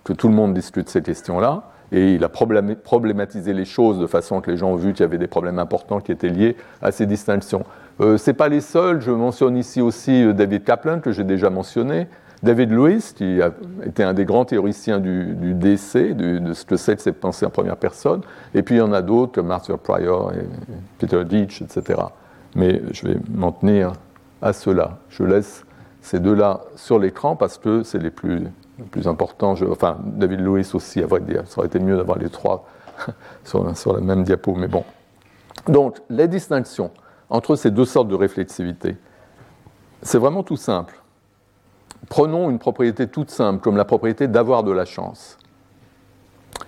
que tout le monde discute ces questions-là et il a problématisé les choses de façon que les gens ont vu qu'il y avait des problèmes importants qui étaient liés à ces distinctions. Euh, Ce n'est pas les seuls, je mentionne ici aussi euh, David Kaplan, que j'ai déjà mentionné, David Lewis, qui a été un des grands théoriciens du, décès, de ce que c'est de cette pensée en première personne, et puis il y en a d'autres comme Arthur Pryor et Peter Deitch, etc. Mais je vais m'en tenir à cela. Je laisse ces deux-là sur l'écran parce que c'est les plus le plus important. enfin, David Lewis aussi, à vrai dire. Ça aurait été mieux d'avoir les trois sur, la même diapo, mais bon. Donc, les distinctions entre ces deux sortes de réflexivité, c'est vraiment tout simple. Prenons une propriété toute simple, comme la propriété d'avoir de la chance.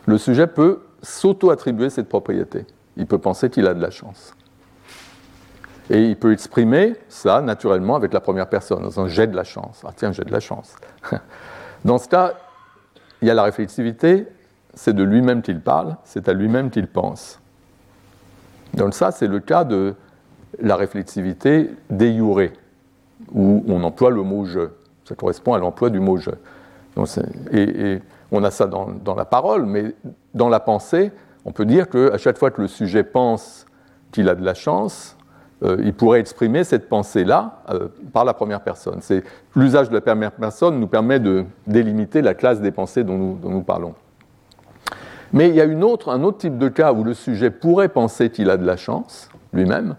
Le sujet peut s'auto-attribuer cette propriété. Il peut penser qu'il a de la chance. Et il peut exprimer ça naturellement avec la première personne, en disant j'ai de la chance. Ah tiens, j'ai de la chance. Dans ce cas, il y a la réflexivité, c'est de lui-même qu'il parle, c'est à lui-même qu'il pense. Donc ça, c'est le cas de la réflexivité déjurée, où on emploie le mot je. Ça correspond à l'emploi du mot je. et, on a ça dans, la parole, mais dans la pensée, on peut dire qu'à chaque fois que le sujet pense qu'il a de la chance, euh, il pourrait exprimer cette pensée-là euh, par la première personne. L'usage de la première personne nous permet de délimiter la classe des pensées dont nous, parlons. Mais il y a un autre type de cas où le sujet pourrait penser qu'il a de la chance lui-même,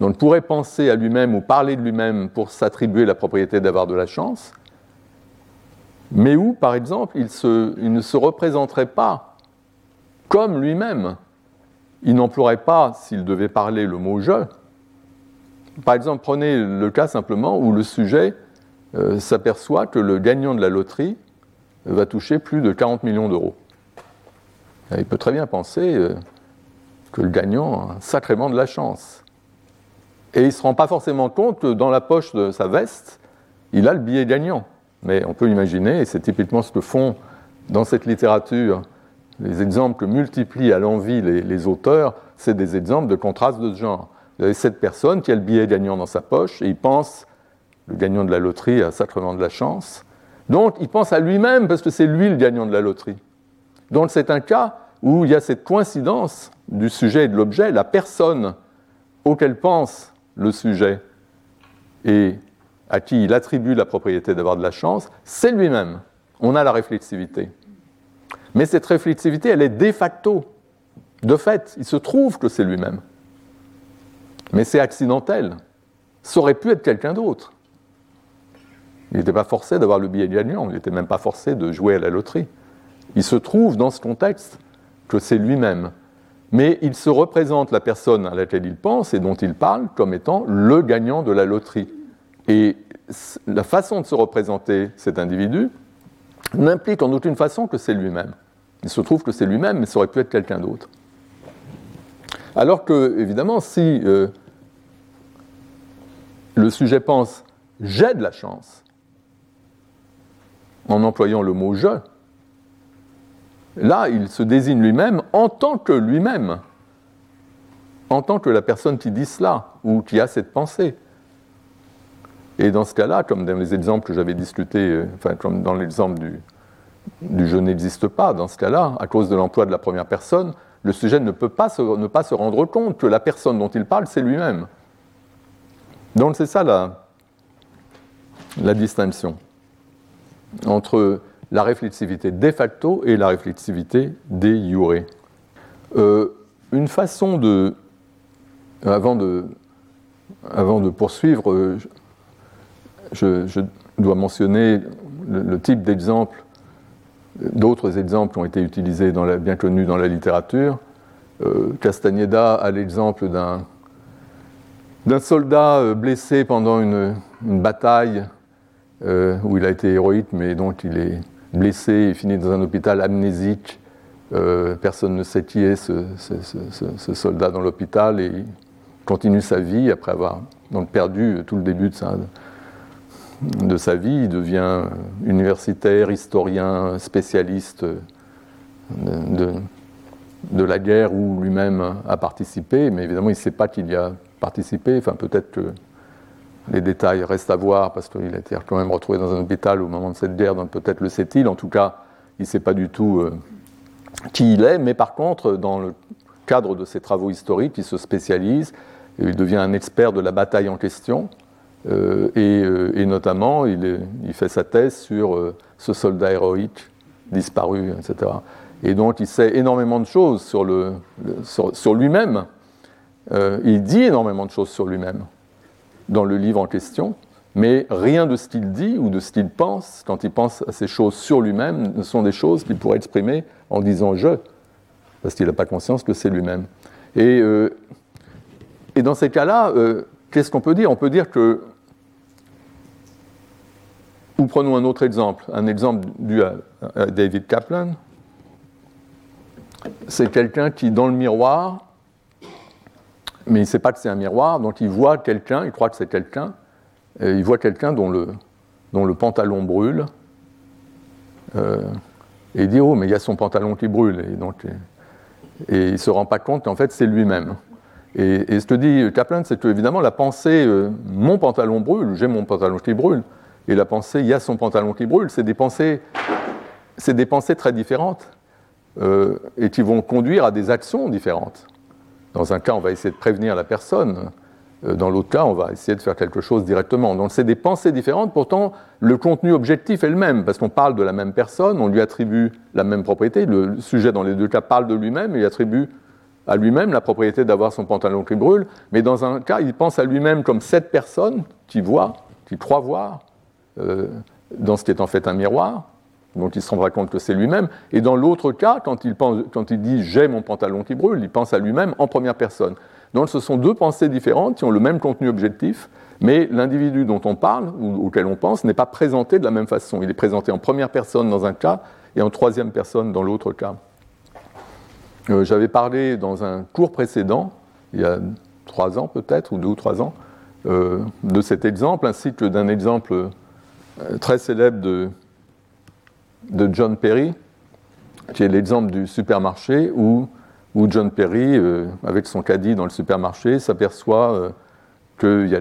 donc pourrait penser à lui-même ou parler de lui-même pour s'attribuer la propriété d'avoir de la chance, mais où, par exemple, il, il ne se représenterait pas comme lui-même. Il n'emploierait pas, s'il devait parler le mot je, par exemple, prenez le cas simplement où le sujet euh, s'aperçoit que le gagnant de la loterie va toucher plus de 40 millions d'euros. Il peut très bien penser euh, que le gagnant a sacrément de la chance. Et il ne se rend pas forcément compte que dans la poche de sa veste, il a le billet gagnant. Mais on peut imaginer, et c'est typiquement ce que font dans cette littérature les exemples que multiplient à l'envie les, auteurs, c'est des exemples de contraste de ce genre. Vous avez cette personne qui a le billet gagnant dans sa poche et il pense, le gagnant de la loterie a sacrément de la chance. Donc il pense à lui-même parce que c'est lui le gagnant de la loterie. Donc c'est un cas où il y a cette coïncidence du sujet et de l'objet, la personne auquel pense le sujet et à qui il attribue la propriété d'avoir de la chance, c'est lui-même. On a la réflexivité. Mais cette réflexivité, elle est de facto. De fait, il se trouve que c'est lui-même. Mais c'est accidentel. Ça aurait pu être quelqu'un d'autre. Il n'était pas forcé d'avoir le billet gagnant, il n'était même pas forcé de jouer à la loterie. Il se trouve dans ce contexte que c'est lui-même. Mais il se représente la personne à laquelle il pense et dont il parle comme étant le gagnant de la loterie. Et la façon de se représenter cet individu n'implique en aucune façon que c'est lui-même. Il se trouve que c'est lui-même, mais ça aurait pu être quelqu'un d'autre. Alors que, évidemment, si euh, le sujet pense j'ai de la chance, en employant le mot je, là, il se désigne lui-même en tant que lui-même, en tant que la personne qui dit cela ou qui a cette pensée. Et dans ce cas-là, comme dans les exemples que j'avais discutés, euh, enfin, comme dans l'exemple du, du je n'existe pas, dans ce cas-là, à cause de l'emploi de la première personne, le sujet ne peut pas ne pas se rendre compte que la personne dont il parle, c'est lui-même. Donc c'est ça la, la distinction entre la réflexivité de facto et la réflexivité de jure. Euh, une façon de, avant de, avant de poursuivre, euh, je, dois mentionner le, type d'exemple. D'autres exemples ont été utilisés bien connus dans la littérature. Euh, Castaneda a l'exemple d'un, soldat euh, blessé pendant une, bataille où il a été héroïque, mais dont il est blessé et finit dans un hôpital amnésique. personne ne sait qui est ce, soldat dans l'hôpital et il continue sa vie après avoir donc perdu tout le début de sa, de sa vie, il devient universitaire, historien, spécialiste de, de, la guerre où lui-même a participé, mais évidemment il ne sait pas qu'il y a participé, enfin peut-être que les détails restent à voir parce qu'il a été quand même retrouvé dans un hôpital au moment de cette guerre, donc peut-être le sait-il, en tout cas il ne sait pas du tout euh, qui il est, mais par contre dans le cadre de ses travaux historiques, il se spécialise, il devient un expert de la bataille en question, euh, euh, et, notamment, il, fait sa thèse sur ce soldat héroïque disparu, etc. Et donc, il sait énormément de choses sur, lui-même. il dit énormément de choses sur lui-même dans le livre en question, mais rien de ce qu'il dit ou de ce qu'il pense, quand il pense à ces choses sur lui-même, ne sont des choses qu'il pourrait exprimer en disant je, parce qu'il n'a pas conscience que c'est lui-même. Et, et, dans ces cas-là, qu'est-ce qu'on peut dire? On peut dire que ou prenons un autre exemple, un exemple dû à, David Kaplan. C'est quelqu'un qui, dans le miroir, mais il ne sait pas que c'est un miroir, donc il voit quelqu'un, il croit que c'est quelqu'un, il voit quelqu'un dont le, pantalon brûle, euh, et il dit Oh, mais il y a son pantalon qui brûle. Et, donc, et, il ne se rend pas compte qu'en fait c'est lui-même. Et, ce que dit Kaplan, c'est que évidemment la pensée euh, Mon pantalon brûle, j'ai mon pantalon qui brûle, et la pensée il y a son pantalon qui brûle, c'est des pensées, c'est des pensées très différentes euh, et qui vont conduire à des actions différentes. Dans un cas, on va essayer de prévenir la personne. Euh, dans l'autre cas, on va essayer de faire quelque chose directement. Donc c'est des pensées différentes, pourtant le contenu objectif est le même, parce qu'on parle de la même personne, on lui attribue la même propriété. Le sujet dans les deux cas parle de lui-même il attribue à lui-même la propriété d'avoir son pantalon qui brûle, mais dans un cas, il pense à lui-même comme cette personne qui voit, qui croit voir, euh, dans ce qui est en fait un miroir, dont il se rendra compte que c'est lui-même. Et dans l'autre cas, quand il, dit j'ai mon pantalon qui brûle, il pense à lui-même en première personne. Donc ce sont deux pensées différentes qui ont le même contenu objectif, mais l'individu dont on parle ou auquel on pense n'est pas présenté de la même façon. Il est présenté en première personne dans un cas et en troisième personne dans l'autre cas. Euh, j'avais parlé dans un cours précédent, il y a trois ans peut-être, ou deux ou trois ans, euh, de cet exemple, ainsi que d'un exemple euh, très célèbre de, de John Perry, qui est l'exemple du supermarché où, où John Perry, euh, avec son caddie dans le supermarché, s'aperçoit euh, qu'il y a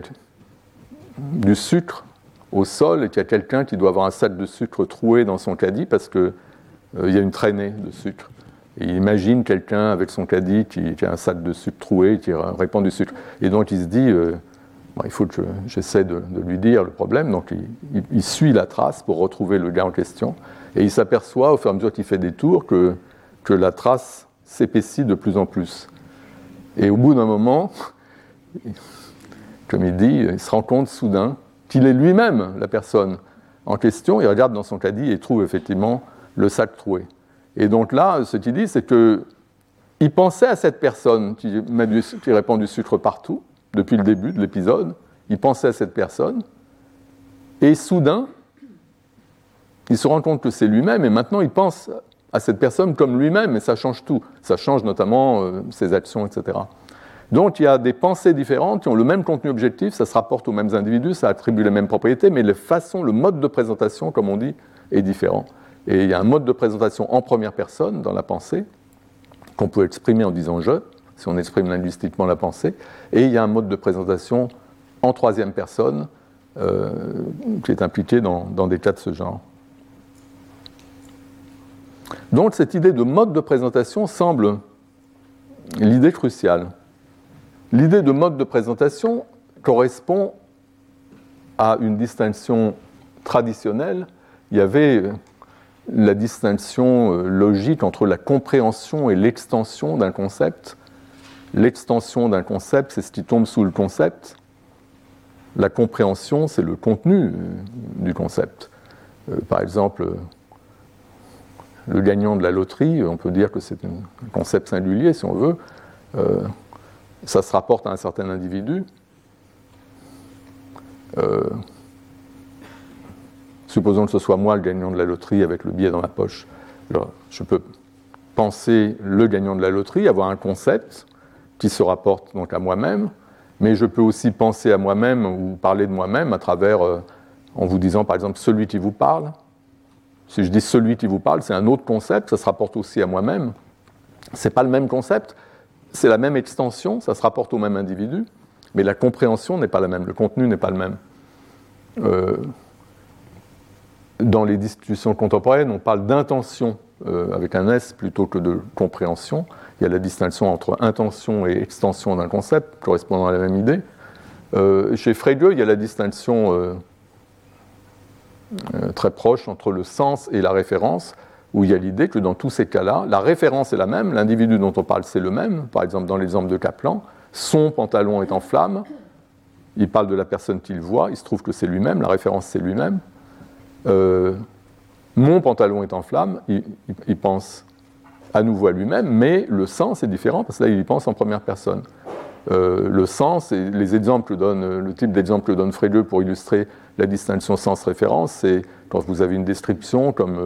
du sucre au sol et qu'il y a quelqu'un qui doit avoir un sac de sucre troué dans son caddie parce qu'il y a une traînée de sucre. Il imagine quelqu'un avec son caddie qui, qui, a un sac de sucre troué, qui répand du sucre. Et donc il se dit, il faut que j'essaie de, lui dire le problème. Donc il, suit la trace pour retrouver le gars en question. Et il s'aperçoit au fur et à mesure qu'il fait des tours que, que la trace s'épaissit de plus en plus. Et au bout d'un moment, comme il dit, il se rend compte soudain qu'il est lui-même la personne en question. Il regarde dans son caddie et trouve effectivement le sac troué. Et donc là, ce qu'il dit, c'est que il pensait à cette personne qui, qui répand du sucre partout, depuis le début de l'épisode, il pensait à cette personne, et soudain, il se rend compte que c'est lui-même, et maintenant il pense à cette personne comme lui-même, et ça change tout. Ça change notamment euh, ses actions, etc. Donc il y a des pensées différentes qui ont le même contenu objectif, ça se rapporte aux mêmes individus, ça attribue les mêmes propriétés, mais la façon, le mode de présentation, comme on dit, est différent. Et il y a un mode de présentation en première personne dans la pensée, qu'on peut exprimer en disant je, si on exprime linguistiquement la pensée, et il y a un mode de présentation en troisième personne euh, qui est impliqué dans des cas de ce genre. Donc cette idée de mode de présentation semble l'idée cruciale. L'idée de mode de présentation correspond à une distinction traditionnelle. Il y avait la distinction euh, logique entre la compréhension et l'extension d'un concept. L'extension d'un concept, c'est ce qui tombe sous le concept. La compréhension, c'est le contenu euh, du concept. Euh, par exemple, le gagnant de la loterie, on peut dire que c'est un concept singulier si on veut, ça se rapporte à un certain individu. Supposons que ce soit moi le gagnant de la loterie avec le billet dans la poche. je peux penser le gagnant de la loterie, avoir un concept qui se rapporte donc à moi-même, mais je peux aussi penser à moi-même ou parler de moi-même à travers, euh, en vous disant par exemple celui qui vous parle. Si je dis celui qui vous parle, c'est un autre concept, ça se rapporte aussi à moi-même. Ce n'est pas le même concept, c'est la même extension, ça se rapporte au même individu, mais la compréhension n'est pas la même, le contenu n'est pas le même. Euh, dans les discussions contemporaines, on parle d'intention euh, avec un S plutôt que de compréhension. Il y a la distinction entre intention et extension d'un concept correspondant à la même idée. Euh, chez Frege, il y a la distinction euh, très proche entre le sens et la référence, où il y a l'idée que dans tous ces cas-là, la référence est la même, l'individu dont on parle c'est le même. Par exemple, dans l'exemple de Kaplan, son pantalon est en flamme, il parle de la personne qu'il voit, il se trouve que c'est lui-même, la référence c'est lui-même. Euh, mon pantalon est en flamme, il, pense à nouveau à lui-même, mais le sens est différent parce que là, il y pense en première personne. Euh, le sens, et les exemples donnent, le type d'exemple que donne Frege pour illustrer la distinction sens-référence, c'est quand vous avez une description comme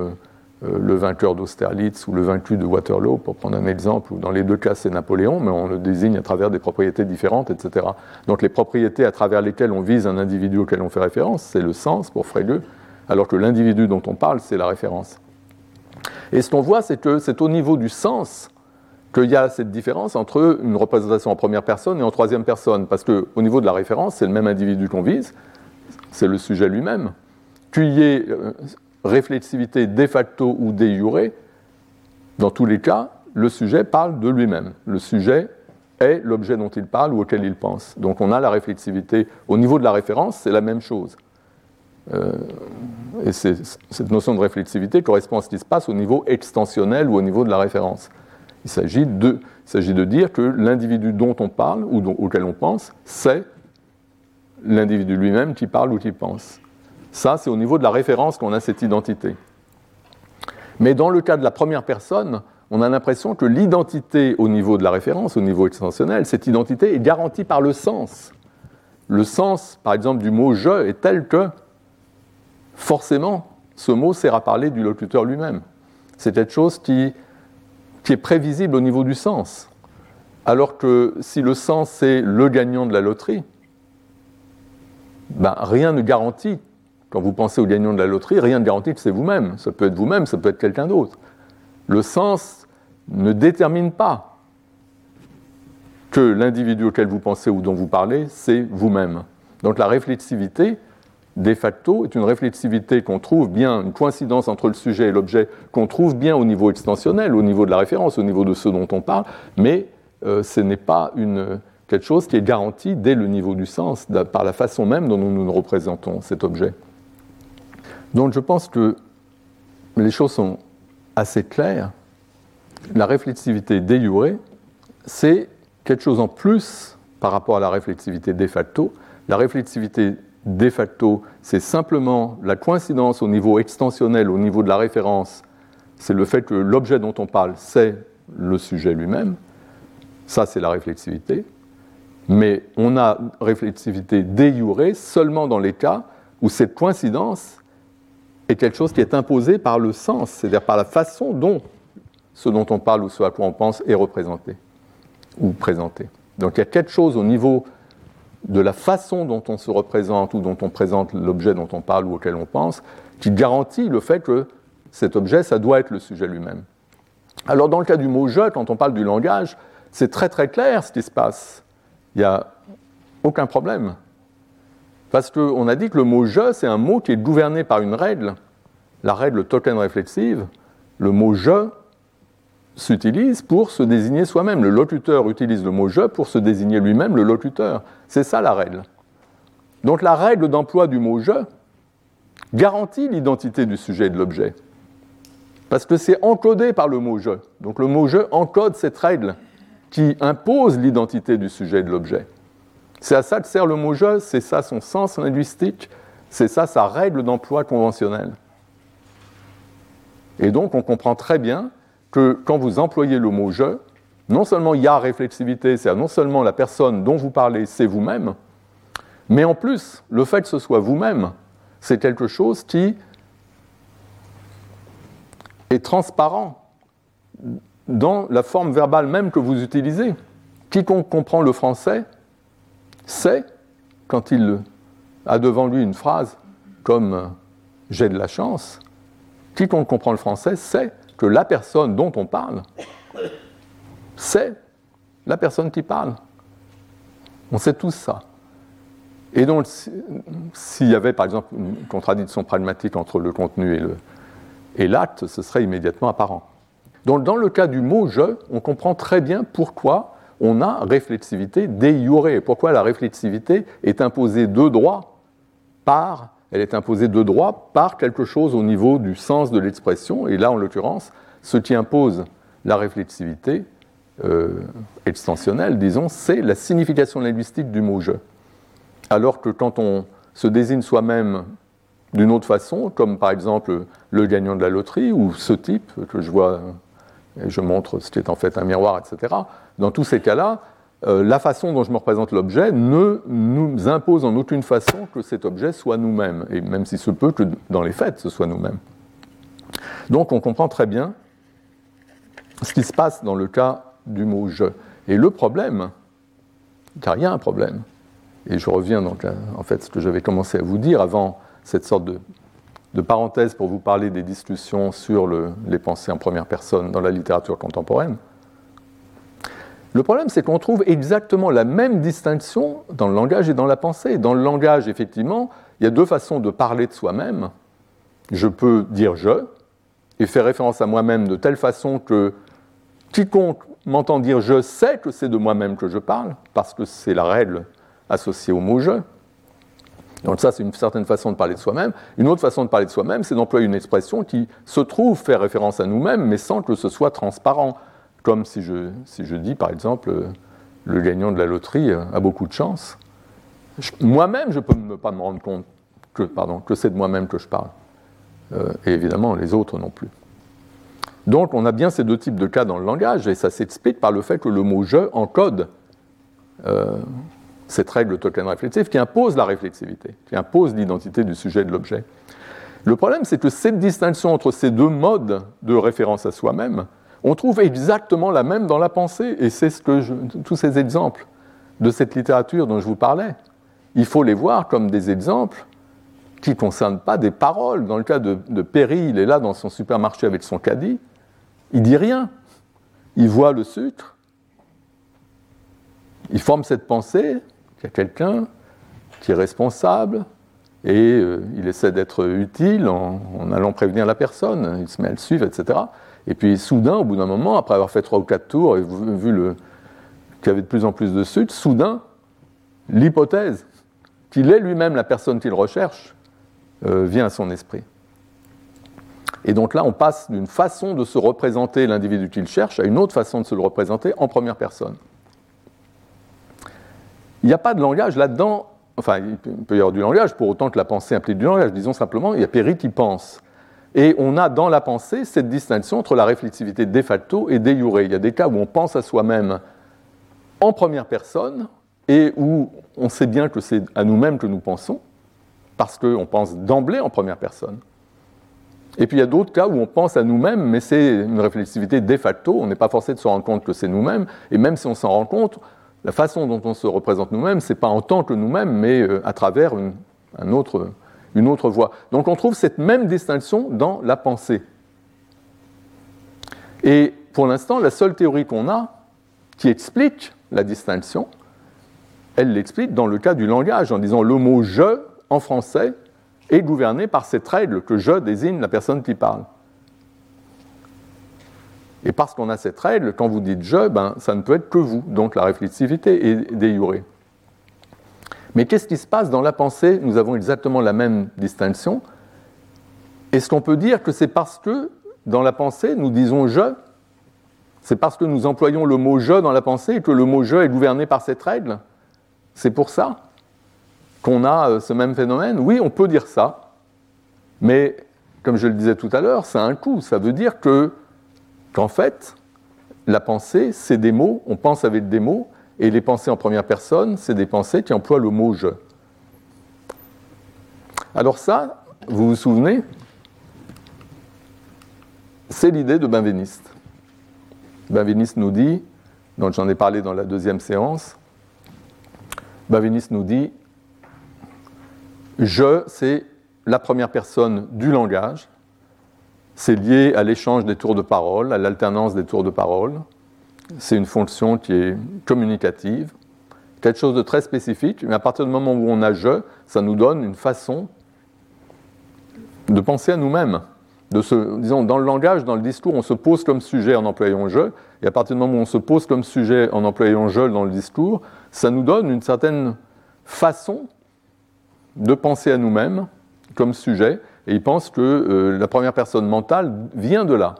euh, le vainqueur d'Austerlitz ou le vaincu de Waterloo, pour prendre un exemple, où dans les deux cas c'est Napoléon, mais on le désigne à travers des propriétés différentes, etc. Donc les propriétés à travers lesquelles on vise un individu auquel on fait référence, c'est le sens pour Frege, alors que l'individu dont on parle, c'est la référence. Et ce qu'on voit, c'est que c'est au niveau du sens qu'il y a cette différence entre une représentation en première personne et en troisième personne, parce qu'au niveau de la référence, c'est le même individu qu'on vise, c'est le sujet lui-même. Qu'il y ait euh, réflexivité de facto ou de jure, dans tous les cas, le sujet parle de lui-même. Le sujet est l'objet dont il parle ou auquel il pense. Donc on a la réflexivité. Au niveau de la référence, c'est la même chose. Euh, et cette notion de réflexivité correspond à ce qui se passe au niveau extensionnel ou au niveau de la référence. Il s'agit de, dire que l'individu dont on parle ou auquel on pense, c'est l'individu lui-même qui parle ou qui pense. Ça, c'est au niveau de la référence qu'on a cette identité. Mais dans le cas de la première personne, on a l'impression que l'identité au niveau de la référence, au niveau extensionnel, cette identité est garantie par le sens. Le sens, par exemple, du mot je est tel que forcément, ce mot sert à parler du locuteur lui-même. C'est quelque chose qui, est prévisible au niveau du sens. Alors que si le sens c'est le gagnant de la loterie, ben, rien ne garantit, quand vous pensez au gagnant de la loterie, rien ne garantit que c'est vous-même. Ça peut être vous-même, ça peut être quelqu'un d'autre. Le sens ne détermine pas que l'individu auquel vous pensez ou dont vous parlez, c'est vous-même. Donc la réflexivité, de facto est une réflexivité qu'on trouve bien, une coïncidence entre le sujet et l'objet qu'on trouve bien au niveau extensionnel, au niveau de la référence, au niveau de ce dont on parle, mais euh, ce n'est pas une, quelque chose qui est garanti dès le niveau du sens, par la façon même dont nous nous représentons cet objet. Donc je pense que les choses sont assez claires. La réflexivité de jure, c'est quelque chose en plus par rapport à la réflexivité de facto. La réflexivité de facto, c'est simplement la coïncidence au niveau extensionnel, au niveau de la référence, c'est le fait que l'objet dont on parle, c'est le sujet lui-même. Ça, c'est la réflexivité. Mais on a réflexivité déjurée seulement dans les cas où cette coïncidence est quelque chose qui est imposé par le sens, c'est-à-dire par la façon dont ce dont on parle ou ce à quoi on pense est représenté ou présenté. Donc il y a quelque chose au niveau de la façon dont on se représente ou dont on présente l'objet dont on parle ou auquel on pense, qui garantit le fait que cet objet, ça doit être le sujet lui-même. Alors dans le cas du mot je, quand on parle du langage, c'est très très clair ce qui se passe. Il n'y a aucun problème. Parce qu'on a dit que le mot je, c'est un mot qui est gouverné par une règle, la règle token réflexive. Le mot je s'utilise pour se désigner soi-même. Le locuteur utilise le mot je pour se désigner lui-même le locuteur. C'est ça la règle. Donc la règle d'emploi du mot je garantit l'identité du sujet et de l'objet. Parce que c'est encodé par le mot je. Donc le mot je encode cette règle qui impose l'identité du sujet et de l'objet. C'est à ça que sert le mot je, c'est ça son sens linguistique, c'est ça sa règle d'emploi conventionnelle. Et donc on comprend très bien que quand vous employez le mot je, non seulement il y a réflexivité, c'est-à-dire non seulement la personne dont vous parlez, c'est vous-même, mais en plus, le fait que ce soit vous-même, c'est quelque chose qui est transparent dans la forme verbale même que vous utilisez. Quiconque comprend le français sait, quand il a devant lui une phrase comme j'ai de la chance, quiconque comprend le français sait que la personne dont on parle, c'est la personne qui parle. On sait tous ça. Et donc, s'il y avait par exemple une contradiction pragmatique entre le contenu et l'acte, ce serait immédiatement apparent. Donc, dans le cas du mot je, on comprend très bien pourquoi on a réflexivité de pourquoi la réflexivité est imposée de droit par elle est imposée de droit par quelque chose au niveau du sens de l'expression, et là, en l'occurrence, ce qui impose la réflexivité euh, extensionnelle, disons, c'est la signification linguistique du mot je. Alors que quand on se désigne soi-même d'une autre façon, comme par exemple le gagnant de la loterie, ou ce type que je vois, et je montre ce qui est en fait un miroir, etc., dans tous ces cas-là, euh, la façon dont je me représente l'objet ne nous impose en aucune façon que cet objet soit nous-mêmes, et même s'il se peut que dans les faits ce soit nous-mêmes. Donc on comprend très bien ce qui se passe dans le cas du mot je. Et le problème, car il y a un problème, et je reviens donc à en fait, ce que j'avais commencé à vous dire avant cette sorte de, parenthèse pour vous parler des discussions sur les pensées en première personne dans la littérature contemporaine. Le problème, c'est qu'on trouve exactement la même distinction dans le langage et dans la pensée. Dans le langage, effectivement, il y a deux façons de parler de soi-même. Je peux dire je et faire référence à moi-même de telle façon que quiconque m'entend dire je sais que c'est de moi-même que je parle, parce que c'est la règle associée au mot je. Donc ça, c'est une certaine façon de parler de soi-même. Une autre façon de parler de soi-même, c'est d'employer une expression qui se trouve faire référence à nous-mêmes, mais sans que ce soit transparent. Comme si je, si je dis, par exemple, le gagnant de la loterie a beaucoup de chance. Moi-même, je ne peux pas me rendre compte que, que c'est de moi-même que je parle. Euh, et évidemment, les autres non plus. Donc, on a bien ces deux types de cas dans le langage, et ça s'explique par le fait que le mot je encode euh, cette règle token réflexive qui impose la réflexivité, qui impose l'identité du sujet et de l'objet. Le problème, c'est que cette distinction entre ces deux modes de référence à soi-même, on trouve exactement la même dans la pensée, et c'est ce que tous ces exemples de cette littérature dont je vous parlais, il faut les voir comme des exemples qui ne concernent pas des paroles. Dans le cas de, Perry, il est là dans son supermarché avec son caddie, il dit rien. Il voit le sucre, il forme cette pensée qu'il y a quelqu'un qui est responsable, et euh, il essaie d'être utile en, allant prévenir la personne, il se met à le suivre, etc. Et puis soudain, au bout d'un moment, après avoir fait trois ou quatre tours et vu qu'il y avait de plus en plus de sucre, soudain, l'hypothèse qu'il est lui-même la personne qu'il recherche euh, vient à son esprit. Et donc là, on passe d'une façon de se représenter l'individu qu'il cherche à une autre façon de se le représenter en première personne. Il n'y a pas de langage là-dedans, enfin, il peut y avoir du langage, pour autant que la pensée implique du langage. Disons simplement, il y a Perry qui pense. Et on a dans la pensée cette distinction entre la réflexivité de facto et de jure. Il y a des cas où on pense à soi-même en première personne et où on sait bien que c'est à nous-mêmes que nous pensons, parce qu'on pense d'emblée en première personne. Et puis il y a d'autres cas où on pense à nous-mêmes, mais c'est une réflexivité de facto, on n'est pas forcé de se rendre compte que c'est nous-mêmes, et même si on s'en rend compte, la façon dont on se représente nous-mêmes, c'est pas en tant que nous-mêmes, mais euh, à travers un autre, une autre voie. Donc on trouve cette même distinction dans la pensée. Et pour l'instant, la seule théorie qu'on a qui explique la distinction, elle l'explique dans le cas du langage, en disant le mot je en français est gouverné par cette règle que je désigne la personne qui parle. Et parce qu'on a cette règle, quand vous dites je, ben, ça ne peut être que vous, donc la réflexivité est déjurée. Mais qu'est-ce qui se passe dans la pensée Nous avons exactement la même distinction. Est-ce qu'on peut dire que c'est parce que dans la pensée, nous disons je C'est parce que nous employons le mot je dans la pensée et que le mot je est gouverné par cette règle? C'est pour ça qu'on a euh, ce même phénomène? Oui, on peut dire ça. Mais comme je le disais tout à l'heure, ça a un coût. Ça veut dire que qu'en fait, la pensée, c'est des mots, on pense avec des mots, et les pensées en première personne, c'est des pensées qui emploient le mot je. Alors ça, vous vous souvenez, c'est l'idée de Benveniste. Benveniste nous dit, donc j'en ai parlé dans la deuxième séance, Benveniste nous dit, je, c'est la première personne du langage, c'est lié à l'échange des tours de parole, à l'alternance des tours de parole. C'est une fonction qui est communicative, quelque chose de très spécifique, mais à partir du moment où on a je, ça nous donne une façon de penser à nous-mêmes. disons, dans le langage, dans le discours, on se pose comme sujet en employant je, et à partir du moment où on se pose comme sujet en employant je dans le discours, ça nous donne une certaine façon de penser à nous-mêmes comme sujet, et il pense que euh, la première personne mentale vient de là,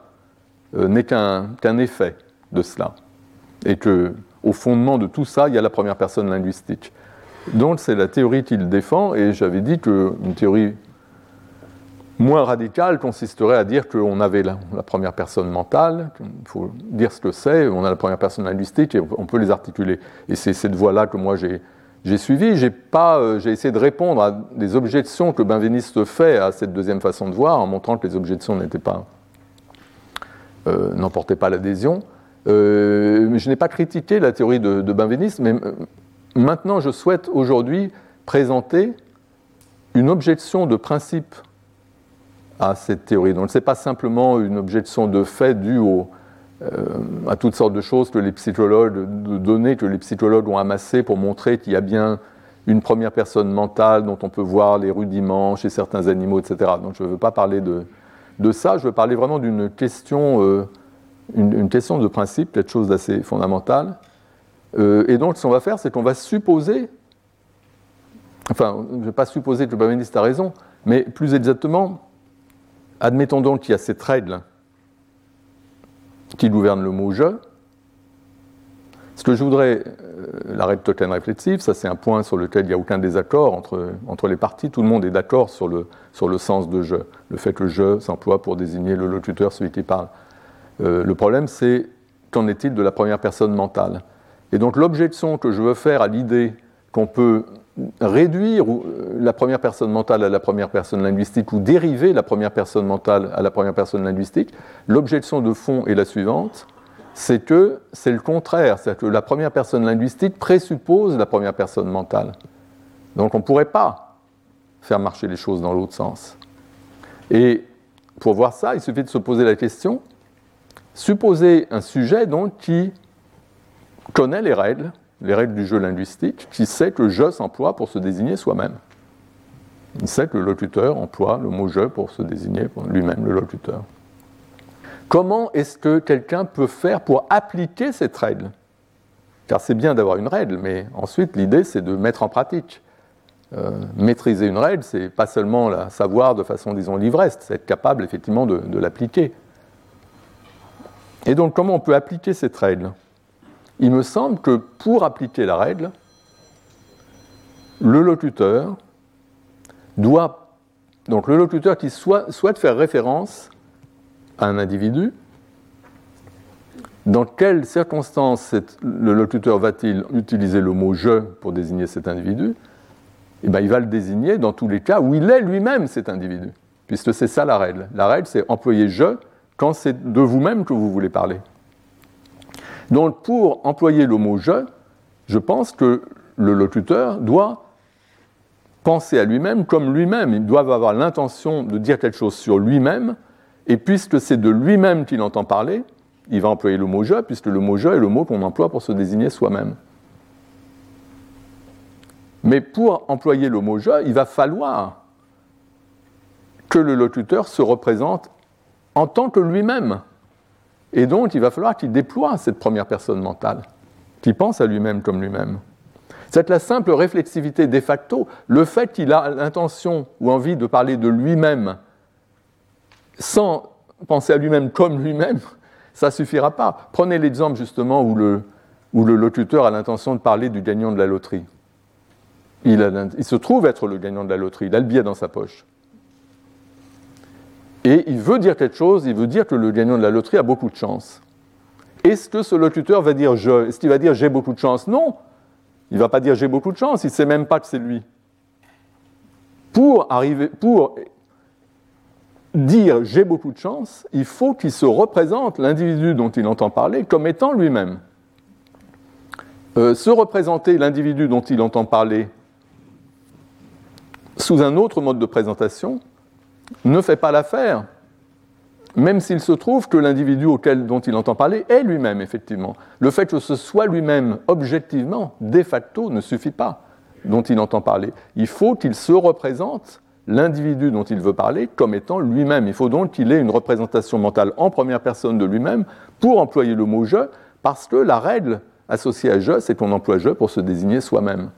euh, n'est qu'un effet de cela. Et que, au fondement de tout ça, il y a la première personne linguistique. Donc c'est la théorie qu'il défend, et j'avais dit qu'une théorie moins radicale consisterait à dire qu'on avait la, première personne mentale, il faut dire ce que c'est, on a la première personne linguistique et on peut les articuler. Et c'est cette voie-là que moi j'ai j'ai suivi, j'ai euh, essayé de répondre à des objections que Benveniste fait à cette deuxième façon de voir, en montrant que les objections n'étaient pas, euh, pas l'adhésion. Euh, je n'ai pas critiqué la théorie de, de Benveniste, mais maintenant je souhaite aujourd'hui présenter une objection de principe à cette théorie. Donc ce n'est pas simplement une objection de fait due euh, à toutes sortes de choses que les psychologues, de données que les psychologues ont amassées pour montrer qu'il y a bien une première personne mentale dont on peut voir les rudiments chez certains animaux, etc. Donc je ne veux pas parler de, ça, je veux parler vraiment d'une question, euh, une, question de principe, quelque chose d'assez fondamental. Euh, et donc ce qu'on va faire, c'est qu'on va supposer, enfin, je ne vais pas supposer que le Bameniste a raison, mais plus exactement, admettons donc qu'il y a cette règle qui gouverne le mot je. Ce que je voudrais, euh, la règle token réflexive, ça c'est un point sur lequel il n'y a aucun désaccord entre, entre les parties, tout le monde est d'accord sur le, sur le sens de je, le fait que je s'emploie pour désigner le locuteur, celui qui parle. Euh, le problème c'est qu'en est-il de la première personne mentale Et donc l'objection que je veux faire à l'idée qu'on peut réduire euh, la première personne mentale à la première personne linguistique ou dériver la première personne mentale à la première personne linguistique, l'objection de fond est la suivante, c'est que c'est le contraire, c'est-à-dire que la première personne linguistique présuppose la première personne mentale. Donc on ne pourrait pas faire marcher les choses dans l'autre sens. Et pour voir ça, il suffit de se poser la question, supposer un sujet donc qui connaît les règles, les règles du jeu linguistique, qui sait que je s'emploie pour se désigner soi-même. Il sait que le locuteur emploie le mot je pour se désigner lui-même, le locuteur. Comment est-ce que quelqu'un peut faire pour appliquer cette règle? Car c'est bien d'avoir une règle, mais ensuite l'idée c'est de mettre en pratique. Euh, maîtriser une règle, c'est pas seulement la savoir de façon, disons, livreste, c'est être capable effectivement de l'appliquer. Et donc comment on peut appliquer cette règle? Il me semble que pour appliquer la règle, le locuteur doit Donc le locuteur qui souhaite faire référence à un individu, dans quelles circonstances le locuteur va-t-il utiliser le mot je pour désigner cet individu? Eh bien, Il va le désigner dans tous les cas où il est lui-même cet individu, puisque c'est ça la règle. La règle, c'est employer je quand c'est de vous-même que vous voulez parler. Donc pour employer le mot je, je pense que le locuteur doit penser à lui-même comme lui-même. Il doit avoir l'intention de dire quelque chose sur lui-même, et puisque c'est de lui-même qu'il entend parler, il va employer le mot je, puisque le mot je est le mot qu'on emploie pour se désigner soi-même. Mais pour employer le mot je, il va falloir que le locuteur se représente en tant que lui-même. Et donc, il va falloir qu'il déploie cette première personne mentale, qu'il pense à lui-même comme lui-même. C'est la simple réflexivité de facto, le fait qu'il a l'intention ou envie de parler de lui-même sans penser à lui-même comme lui-même, ça ne suffira pas. Prenez l'exemple justement où le, où le locuteur a l'intention de parler du gagnant de la loterie. Il, il, se trouve être le gagnant de la loterie, il a le billet dans sa poche. Et il veut dire quelque chose, il veut dire que le gagnant de la loterie a beaucoup de chance. Est-ce que ce locuteur va dire je Est-ce qu'il va dire j'ai beaucoup de chance? Non. Il ne va pas dire j'ai beaucoup de chance, il ne sait même pas que c'est lui. Pour, dire j'ai beaucoup de chance, il faut qu'il se représente l'individu dont il entend parler comme étant lui-même. Euh, se représenter l'individu dont il entend parler sous un autre mode de présentation ne fait pas l'affaire, même s'il se trouve que l'individu auquel dont il entend parler est lui-même, effectivement. Le fait que ce soit lui-même objectivement, de facto, ne suffit pas dont il entend parler. Il faut qu'il se représente l'individu dont il veut parler comme étant lui-même. Il faut donc qu'il ait une représentation mentale en première personne de lui-même pour employer le mot je, parce que la règle associée à je, c'est qu'on emploie je pour se désigner soi-même.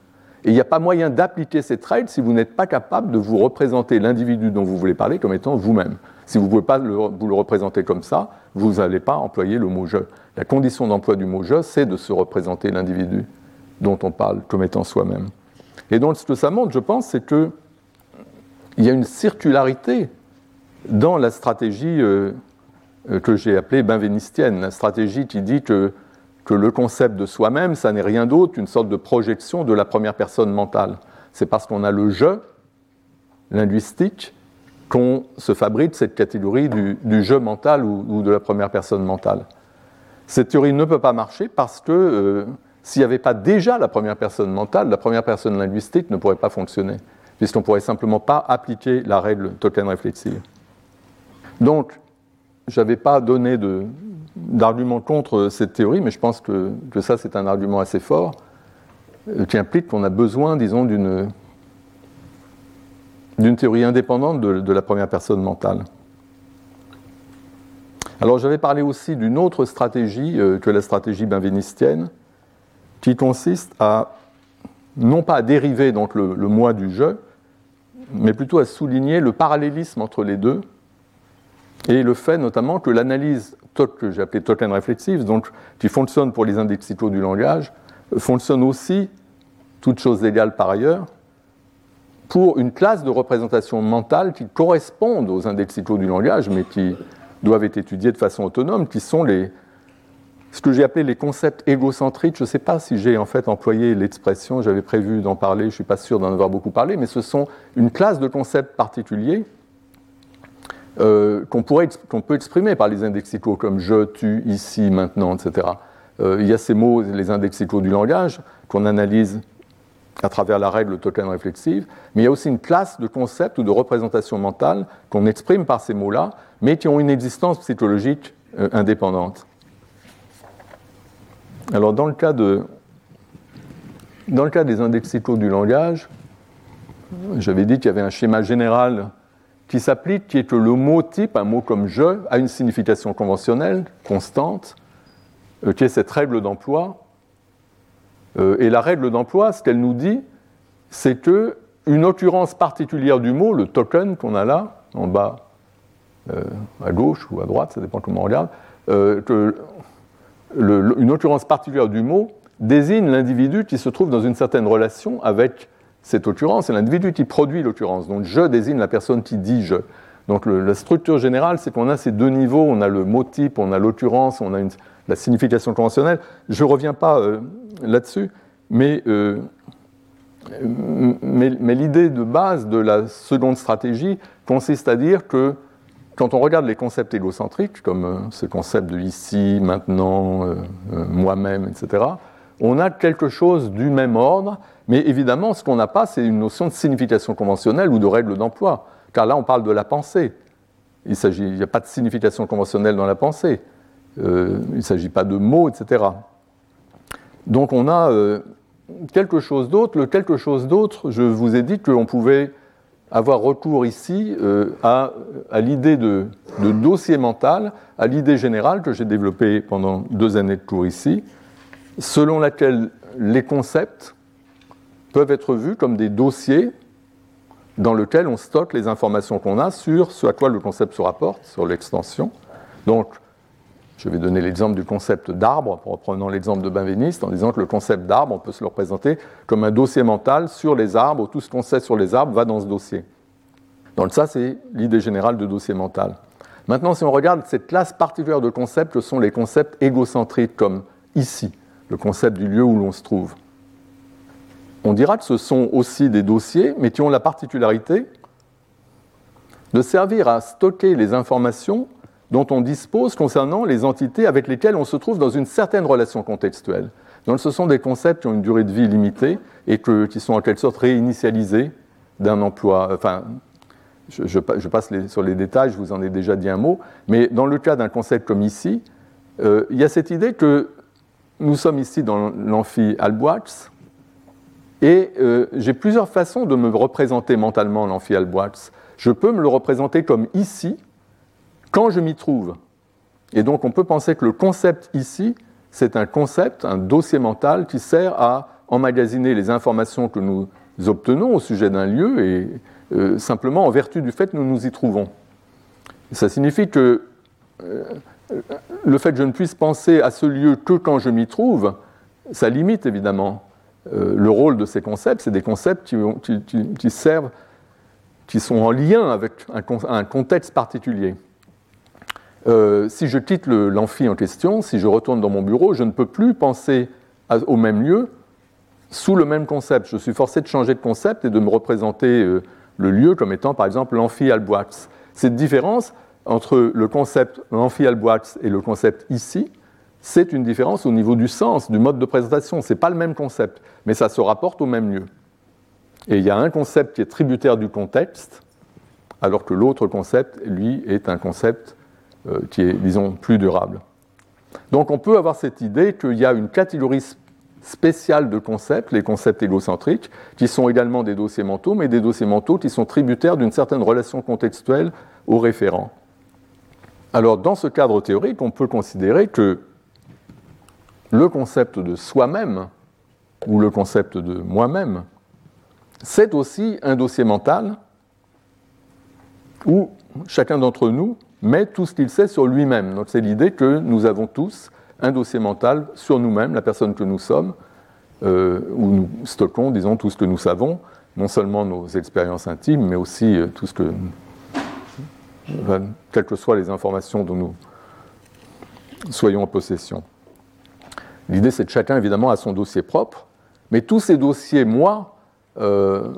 Et il n'y a pas moyen d'appliquer cette règle si vous n'êtes pas capable de vous représenter l'individu dont vous voulez parler comme étant vous-même. Si vous ne pouvez pas vous le représenter comme ça, vous n'allez pas employer le mot je. La condition d'emploi du mot je, c'est de se représenter l'individu dont on parle comme étant soi-même. Et donc ce que ça montre, je pense, c'est que il y a une circularité dans la stratégie euh, euh, que j'ai appelée benvenistienne, la stratégie qui dit que, que le concept de soi-même, ça n'est rien d'autre qu'une sorte de projection de la première personne mentale. C'est parce qu'on a le je linguistique qu'on se fabrique cette catégorie du, du jeu mental ou, de la première personne mentale. Cette théorie ne peut pas marcher parce que euh, s'il n'y avait pas déjà la première personne mentale, la première personne linguistique ne pourrait pas fonctionner puisqu'on ne pourrait simplement pas appliquer la règle token réflexive. Donc, je n'avais pas donné d'argument contre cette théorie, mais je pense que, ça, c'est un argument assez fort, euh, qui implique qu'on a besoin, disons, d'une théorie indépendante de, la première personne mentale. Alors j'avais parlé aussi d'une autre stratégie euh, que la stratégie benvenistienne, qui consiste à non pas à dériver donc le moi du jeu, mais plutôt à souligner le parallélisme entre les deux et le fait notamment que l'analyse que j'ai appelée token réflexive, donc qui fonctionne pour les indexicaux du langage, fonctionne aussi, toutes choses égales par ailleurs, pour une classe de représentation mentale qui correspondent aux indexicaux du langage, mais qui doivent être étudiés de façon autonome, qui sont les, ce que j'ai appelé les concepts égocentriques. Je ne sais pas si j'ai en fait employé l'expression, j'avais prévu d'en parler, je ne suis pas sûr d'en avoir beaucoup parlé, mais ce sont une classe de concepts particuliers euh, qu'on peut exprimer par les indexicaux comme je, tu, ici, maintenant, etc. Euh, il y a ces mots, les indexicaux du langage, qu'on analyse à travers la règle token réflexive, mais il y a aussi une classe de concepts ou de représentations mentales qu'on exprime par ces mots-là, mais qui ont une existence psychologique euh, indépendante. Alors, dans le cas, de, dans le cas des indexicaux du langage, j'avais dit qu'il y avait un schéma général qui s'applique, qui est que le mot type, un mot comme je, a une signification conventionnelle, constante, euh, qui est cette règle d'emploi. Euh, et la règle d'emploi, ce qu'elle nous dit, c'est que une occurrence particulière du mot, le token qu'on a là, en bas, euh, à gauche ou à droite, ça dépend comment on regarde, que une occurrence particulière du mot désigne l'individu qui se trouve dans une certaine relation avec cette occurrence, c'est l'individu qui produit l'occurrence. Donc je désigne la personne qui dit je. Donc la structure générale, c'est qu'on a ces deux niveaux, on a le mot type, on a l'occurrence, on a la signification conventionnelle. Je ne reviens pas euh, là-dessus, mais, euh, mais, mais l'idée de base de la seconde stratégie consiste à dire que quand on regarde les concepts égocentriques, comme euh, ce concept de ici, maintenant, moi-même, etc., on a quelque chose du même ordre, mais évidemment, ce qu'on n'a pas, c'est une notion de signification conventionnelle ou de règle d'emploi, car là, on parle de la pensée. Il n'y a pas de signification conventionnelle dans la pensée. Euh, il ne s'agit pas de mots, etc. Donc on a euh, quelque chose d'autre. Le quelque chose d'autre, je vous ai dit qu'on pouvait avoir recours ici euh, à, l'idée de, de, dossier mental, à l'idée générale que j'ai développée pendant deux années de cours ici, selon laquelle les concepts peuvent être vus comme des dossiers dans lesquels on stocke les informations qu'on a sur ce à quoi le concept se rapporte, sur l'extension. Donc, je vais donner l'exemple du concept d'arbre, en reprenant l'exemple de Benveniste, en disant que le concept d'arbre, on peut se le représenter comme un dossier mental sur les arbres, où tout ce qu'on sait sur les arbres va dans ce dossier. Donc ça, c'est l'idée générale de dossier mental. Maintenant, si on regarde cette classe particulière de concepts, ce sont les concepts égocentriques, comme ici le concept du lieu où l'on se trouve. On dira que ce sont aussi des dossiers, mais qui ont la particularité de servir à stocker les informations dont on dispose concernant les entités avec lesquelles on se trouve dans une certaine relation contextuelle. Donc ce sont des concepts qui ont une durée de vie limitée et qui sont en quelque sorte réinitialisés d'un emploi. Enfin, je, passe sur les détails, je vous en ai déjà dit un mot, mais dans le cas d'un concept comme ici, euh, il y a cette idée que nous sommes ici dans l'amphi Alboix, et euh, j'ai plusieurs façons de me représenter mentalement l'amphi Alboix. Je peux me le représenter comme ici, quand je m'y trouve. Et donc on peut penser que le concept ici, c'est un concept, un dossier mental qui sert à emmagasiner les informations que nous obtenons au sujet d'un lieu et euh, simplement en vertu du fait que nous nous y trouvons. ça signifie que euh, le fait que je ne puisse penser à ce lieu que quand je m'y trouve, ça limite évidemment euh, le rôle de ces concepts. C'est des concepts qui, servent, qui sont en lien avec un, contexte particulier. Euh, si je quitte l'amphi en question, si je retourne dans mon bureau, je ne peux plus penser au même lieu sous le même concept. Je suis forcé de changer de concept et de me représenter euh, le lieu comme étant par exemple l'amphi Alboix. Cette différence, entre le concept amphi-Alboix et le concept ici, c'est une différence au niveau du sens, du mode de présentation. Ce n'est pas le même concept, mais ça se rapporte au même lieu. Et il y a un concept qui est tributaire du contexte, alors que l'autre concept, lui, est un concept euh, qui est, disons, plus durable. Donc on peut avoir cette idée qu'il y a une catégorie spéciale de concepts, les concepts égocentriques, qui sont également des dossiers mentaux, mais des dossiers mentaux qui sont tributaires d'une certaine relation contextuelle au référent. Alors, dans ce cadre théorique, on peut considérer que le concept de soi-même, ou le concept de moi-même, c'est aussi un dossier mental où chacun d'entre nous met tout ce qu'il sait sur lui-même. Donc c'est l'idée que nous avons tous un dossier mental sur nous-mêmes, la personne que nous sommes, euh, où nous stockons, disons, tout ce que nous savons, non seulement nos expériences intimes, mais aussi euh, tout ce que quelles que soient les informations dont nous soyons en possession. L'idée, c'est que chacun, évidemment, a son dossier propre, mais tous ces dossiers, moi, euh,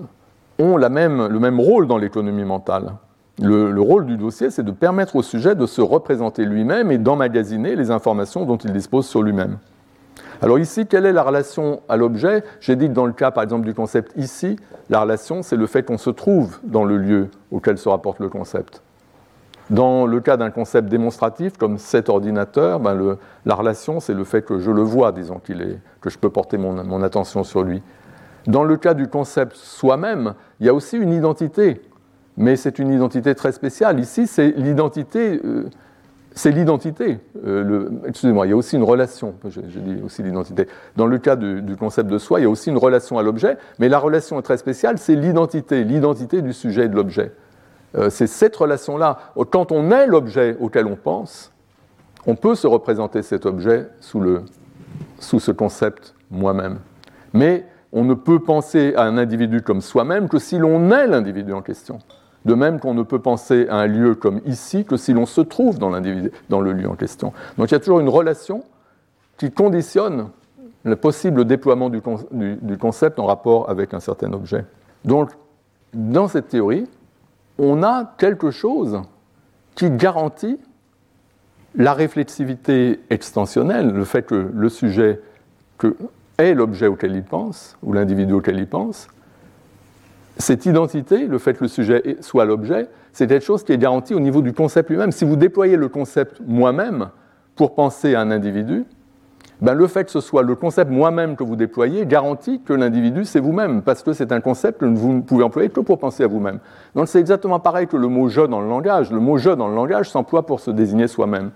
ont le même rôle dans l'économie mentale. Le, le, rôle du dossier, c'est de permettre au sujet de se représenter lui-même et d'emmagasiner les informations dont il dispose sur lui-même. Alors ici, quelle est la relation à l'objet? J'ai dit que dans le cas, par exemple, du concept ici, la relation, c'est le fait qu'on se trouve dans le lieu auquel se rapporte le concept. Dans le cas d'un concept démonstratif comme cet ordinateur, ben la relation, c'est le fait que je le vois, disons, que je peux porter mon, attention sur lui. Dans le cas du concept soi-même, il y a aussi une identité, mais c'est une identité très spéciale. Ici, c'est l'identité. Euh, c'est l'identité. Euh, excusez-moi, il y a aussi une relation. Je, dis aussi l'identité. Dans le cas du, concept de soi, il y a aussi une relation à l'objet, mais la relation est très spéciale, c'est l'identité, l'identité du sujet et de l'objet. Euh, c'est cette relation-là. Quand on est l'objet auquel on pense, on peut se représenter cet objet sous, ce concept moi-même. Mais on ne peut penser à un individu comme soi-même que si l'on est l'individu en question. De même qu'on ne peut penser à un lieu comme ici que si l'on se trouve dans, dans le lieu en question. Donc il y a toujours une relation qui conditionne le possible déploiement du, du, concept en rapport avec un certain objet. Donc, dans cette théorie, on a quelque chose qui garantit la réflexivité extensionnelle, le fait que le sujet que est l'objet auquel il pense, ou l'individu auquel il pense, cette identité, le fait que le sujet soit l'objet, c'est quelque chose qui est garanti au niveau du concept lui-même. Si vous déployez le concept moi-même pour penser à un individu, ben le fait que ce soit le concept moi-même que vous déployez garantit que l'individu, c'est vous-même, parce que c'est un concept que vous ne pouvez employer que pour penser à vous-même. Donc c'est exactement pareil que le mot je dans le langage. Le mot je dans le langage s'emploie pour se désigner soi-même.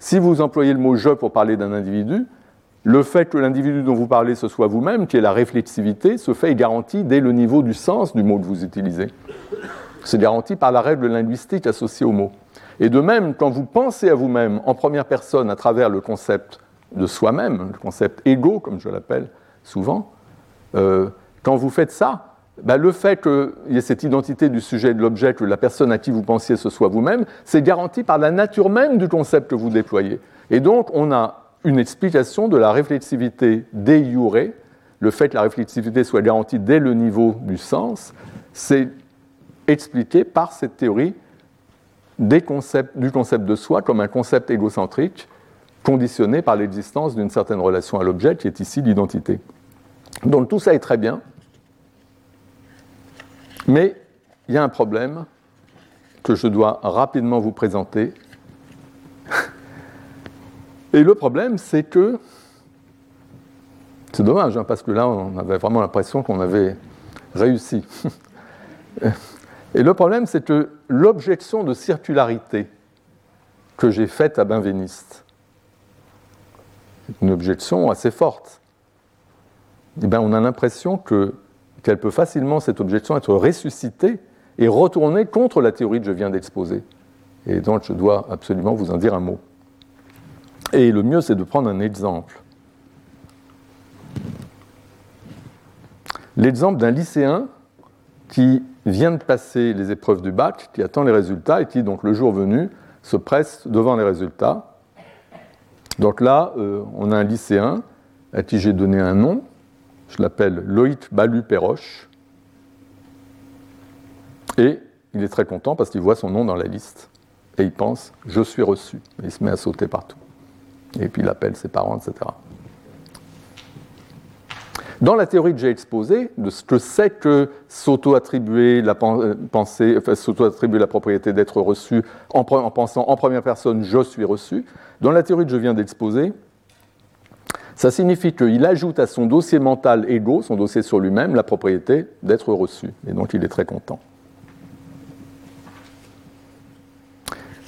Si vous employez le mot je pour parler d'un individu, le fait que l'individu dont vous parlez ce soit vous-même, qui est la réflexivité, ce fait est garanti dès le niveau du sens du mot que vous utilisez. C'est garanti par la règle linguistique associée au mot. Et de même, quand vous pensez à vous-même en première personne à travers le concept de soi-même, le concept égo, comme je l'appelle souvent, euh, quand vous faites ça, bah, le fait qu'il y ait cette identité du sujet et de l'objet, que la personne à qui vous pensiez ce soit vous-même, c'est garanti par la nature même du concept que vous déployez. Et donc, on a une explication de la réflexivité de jure, le fait que la réflexivité soit garantie dès le niveau du sens, c'est expliqué par cette théorie du concept de soi comme un concept égocentrique conditionné par l'existence d'une certaine relation à l'objet qui est ici l'identité. Donc tout ça est très bien, mais il y a un problème que je dois rapidement vous présenter et le problème, c'est que. C'est dommage, hein, parce que là, on avait vraiment l'impression qu'on avait réussi. Et le problème, c'est que l'objection de circularité que j'ai faite à Benveniste, une objection assez forte, eh bien, on a l'impression que, qu'elle peut facilement, cette objection, être ressuscitée et retournée contre la théorie que je viens d'exposer. Et donc, je dois absolument vous en dire un mot. Et le mieux, c'est de prendre un exemple. L'exemple d'un lycéen qui vient de passer les épreuves du bac, qui attend les résultats et qui, donc le jour venu, se presse devant les résultats. Donc là, euh, on a un lycéen à qui j'ai donné un nom? Je l'appelle Loïc Balu-Perroche. Et il est très content parce qu'il voit son nom dans la liste. Et il pense, je suis reçu. Et il se met à sauter partout et puis il appelle ses parents, etc. Dans la théorie que j'ai exposée, de ce que c'est que s'auto-attribuer la euh, pensée, s'auto-attribuer la propriété d'être reçu en, pensant en première personne je suis reçu, dans la théorie que je viens d'exposer, ça signifie qu'il ajoute à son dossier mental égo, son dossier sur lui-même, la propriété d'être reçu. Et donc il est très content.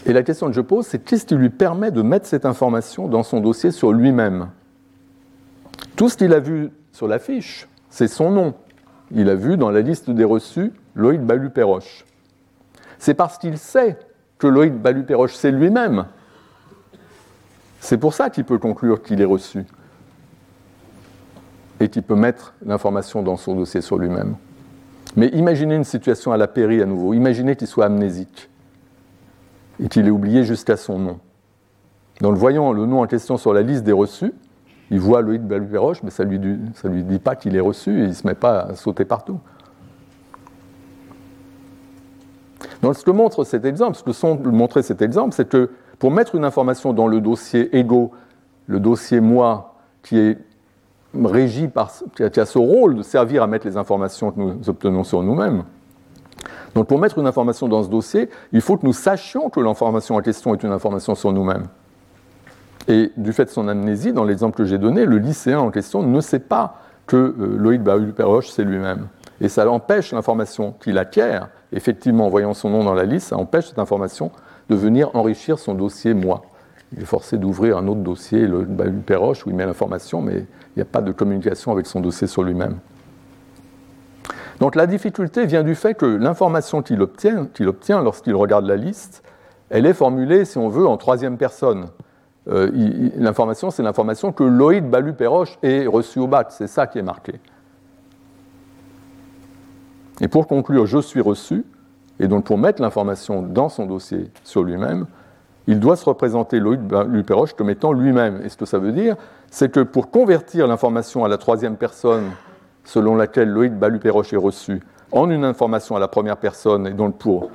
Et la question que je pose, c'est qu'est-ce qui lui permet de mettre cette information dans son dossier sur lui-même? Tout ce qu'il a vu sur la fiche, c'est son nom. Il a vu dans la liste des reçus Loïc Balu-Perroche. C'est parce qu'il sait que Loïc Balu-Perroche, c'est lui-même. C'est pour ça qu'il peut conclure qu'il est reçu et qu'il peut mettre l'information dans son dossier sur lui-même. Mais imaginez une situation à la péri à nouveau. Imaginez qu'il soit amnésique et qu'il ait oublié jusqu'à son nom. Donc, voyant le nom en question sur la liste des reçus, il voit Loïc Baluperoche, mais ça ne lui, dit pas qu'il est reçu et il ne se met pas à sauter partout. Donc, ce que montre cet exemple, ce que montrer cet exemple, c'est que pour mettre une information dans le dossier ego, le dossier moi, qui est régi par, qui a ce rôle de servir à mettre les informations que nous obtenons sur nous-mêmes, donc pour mettre une information dans ce dossier, il faut que nous sachions que l'information en question est une information sur nous-mêmes. Et du fait de son amnésie, dans l'exemple que j'ai donné, le lycéen en question ne sait pas que euh, Loïc Bahu-Perroche, c'est lui-même. Et ça empêche l'information qu'il acquiert, effectivement en voyant son nom dans la liste, ça empêche cette information de venir enrichir son dossier moi. Il est forcé d'ouvrir un autre dossier, le Bahu-Perroche, où il met l'information, mais il n'y a pas de communication avec son dossier sur lui-même. Donc la difficulté vient du fait que l'information qu'il obtient lorsqu'il regarde la liste, elle est formulée, si on veut, en troisième personne. Euh, l'information, c'est l'information que Loïc Balu-Perroche ait reçue au bac, c'est ça qui est marqué. Et pour conclure, je suis reçu, et donc pour mettre l'information dans son dossier sur lui-même, il doit se représenter Loïc Luperoche comme étant lui-même. Et ce que ça veut dire, c'est que pour convertir l'information à la troisième personne selon laquelle Loïc Baluperoche est reçu en une information à la première personne et donc pour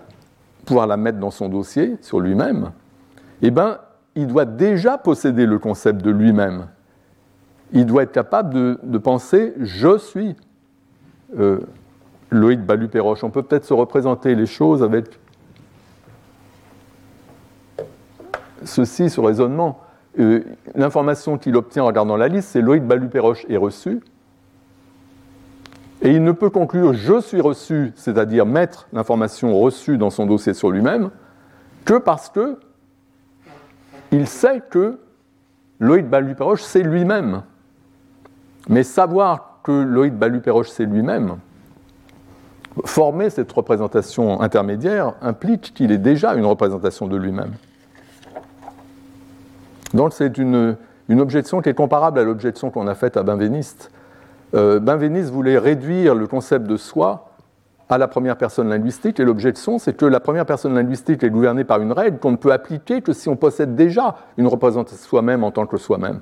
pouvoir la mettre dans son dossier sur lui-même, eh ben, il doit déjà posséder le concept de lui-même. Il doit être capable de, penser je suis euh, Loïc Baluperoche. On peut peut-être se représenter les choses avec ceci, ce raisonnement. Euh, l'information qu'il obtient en regardant la liste, c'est Loïc Baluperoche est reçu. Et il ne peut conclure je suis reçu, c'est-à-dire mettre l'information reçue dans son dossier sur lui-même, que parce que il sait que Loïc Baluperoche c'est lui-même. Mais savoir que Loïc Baluperoche c'est lui-même, former cette représentation intermédiaire implique qu'il est déjà une représentation de lui-même. Donc c'est une, objection qui est comparable à l'objection qu'on a faite à Benveniste. Euh, Benveniste voulait réduire le concept de soi à la première personne linguistique, et l'objection, c'est que la première personne linguistique est gouvernée par une règle qu'on ne peut appliquer que si on possède déjà une représentation de soi-même en tant que soi-même.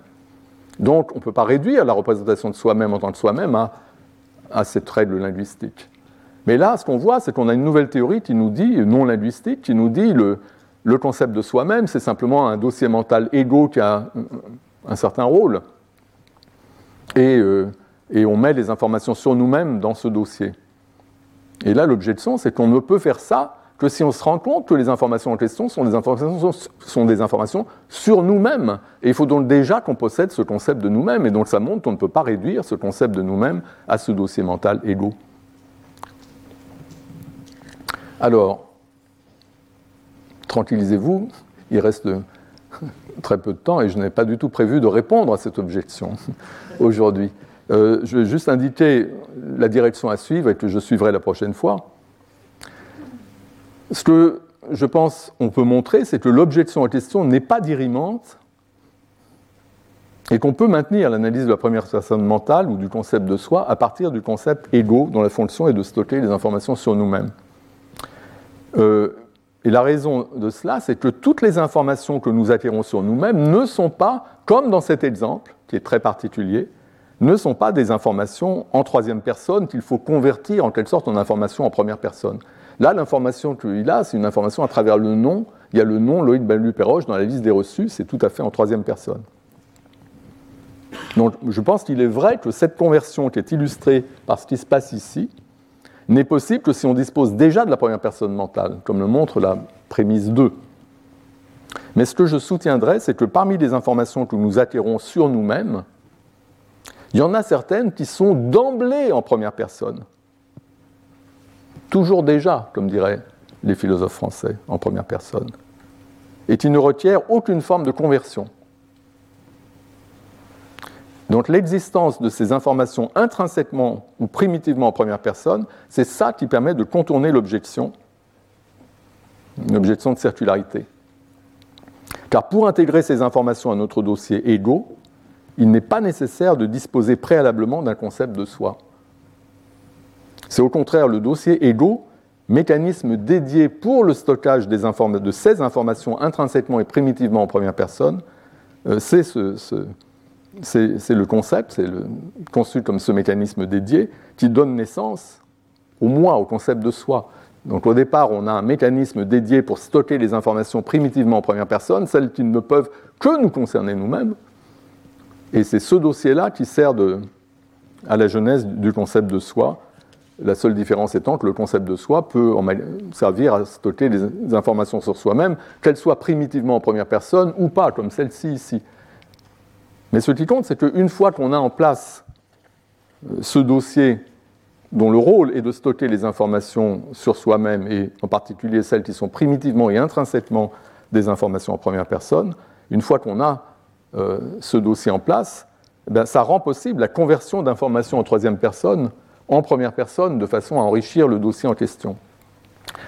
Donc on ne peut pas réduire la représentation de soi-même en tant que soi-même à cette règle linguistique. Mais là, ce qu'on voit, c'est qu'on a une nouvelle théorie qui nous dit, non linguistique, qui nous dit le, le concept de soi-même, c'est simplement un dossier mental égaux qui a un certain rôle. Euh, et, on met les informations sur nous-mêmes dans ce dossier. Et là, l'objection, c'est qu'on ne peut faire ça que si on se rend compte que les informations en question sont des informations, sont des informations sur nous-mêmes. Et il faut donc déjà qu'on possède ce concept de nous-mêmes. Et donc ça montre qu'on ne peut pas réduire ce concept de nous-mêmes à ce dossier mental égaux. Alors, tranquillisez-vous, il reste très peu de temps et je n'ai pas du tout prévu de répondre à cette objection aujourd'hui. Euh, je vais juste indiquer la direction à suivre et que je suivrai la prochaine fois. Ce que je pense on peut montrer, c'est que l'objection en question n'est pas dirimante et qu'on peut maintenir l'analyse de la première personne mentale ou du concept de soi à partir du concept ego dont la fonction est de stocker les informations sur nous-mêmes. Euh, et la raison de cela, c'est que toutes les informations que nous acquérons sur nous-mêmes ne sont pas, comme dans cet exemple, qui est très particulier, ne sont pas des informations en troisième personne qu'il faut convertir en quelque sorte en informations en première personne. Là, l'information qu'il a, c'est une information à travers le nom. Il y a le nom Loïc Balu-Perroche dans la liste des reçus, c'est tout à fait en troisième personne. Donc, je pense qu'il est vrai que cette conversion qui est illustrée par ce qui se passe ici, n'est possible que si on dispose déjà de la première personne mentale, comme le montre la prémisse 2. Mais ce que je soutiendrai, c'est que parmi les informations que nous acquérons sur nous-mêmes, il y en a certaines qui sont d'emblée en première personne. Toujours déjà, comme diraient les philosophes français, en première personne. Et qui ne requièrent aucune forme de conversion. Donc l'existence de ces informations intrinsèquement ou primitivement en première personne, c'est ça qui permet de contourner l'objection, une objection de circularité. Car pour intégrer ces informations à notre dossier ego, il n'est pas nécessaire de disposer préalablement d'un concept de soi. C'est au contraire le dossier ego, mécanisme dédié pour le stockage de ces informations intrinsèquement et primitivement en première personne, euh, c'est ce, c'est le concept, c'est conçu comme ce mécanisme dédié qui donne naissance au moi, au concept de soi. Donc au départ, on a un mécanisme dédié pour stocker les informations primitivement en première personne, celles qui ne peuvent que nous concerner nous-mêmes. Et c'est ce dossier-là qui sert à la genèse du concept de soi. La seule différence étant que le concept de soi peut servir à stocker des informations sur soi-même, qu'elles soient primitivement en première personne ou pas, comme celle-ci ici. Mais ce qui compte, c'est qu'une fois qu'on a en place euh, ce dossier dont le rôle est de stocker les informations sur soi-même, et en particulier celles qui sont primitivement et intrinsèquement des informations en première personne, une fois qu'on a euh, ce dossier en place, eh ça rend possible la conversion d'informations en troisième personne en première personne de façon à enrichir le dossier en question.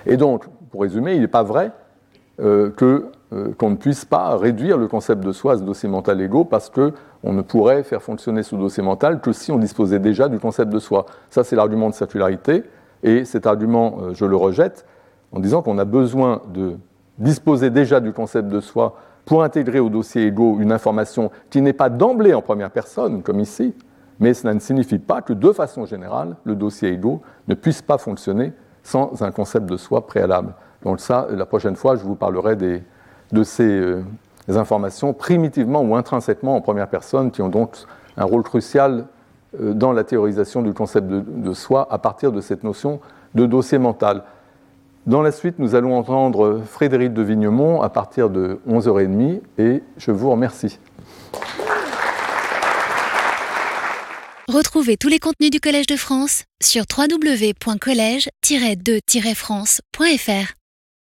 Et donc, pour résumer, il n'est pas vrai euh, que euh, qu'on ne puisse pas réduire le concept de soi à ce dossier mental égaux parce qu'on ne pourrait faire fonctionner ce dossier mental que si on disposait déjà du concept de soi. Ça, c'est l'argument de circularité. Et cet argument, euh, je le rejette en disant qu'on a besoin de disposer déjà du concept de soi pour intégrer au dossier ego une information qui n'est pas d'emblée en première personne, comme ici, mais cela ne signifie pas que de façon générale, le dossier ego ne puisse pas fonctionner sans un concept de soi préalable. Donc ça, la prochaine fois, je vous parlerai de ces euh, informations primitivement ou intrinsèquement en première personne qui ont donc un rôle crucial euh, dans la théorisation du concept de, soi à partir de cette notion de dossier mental. Dans la suite, nous allons entendre Frédéric de Vignemont à partir de 11h30 et je vous remercie. Retrouvez tous les contenus du Collège de France sur www.colège-2-france.fr.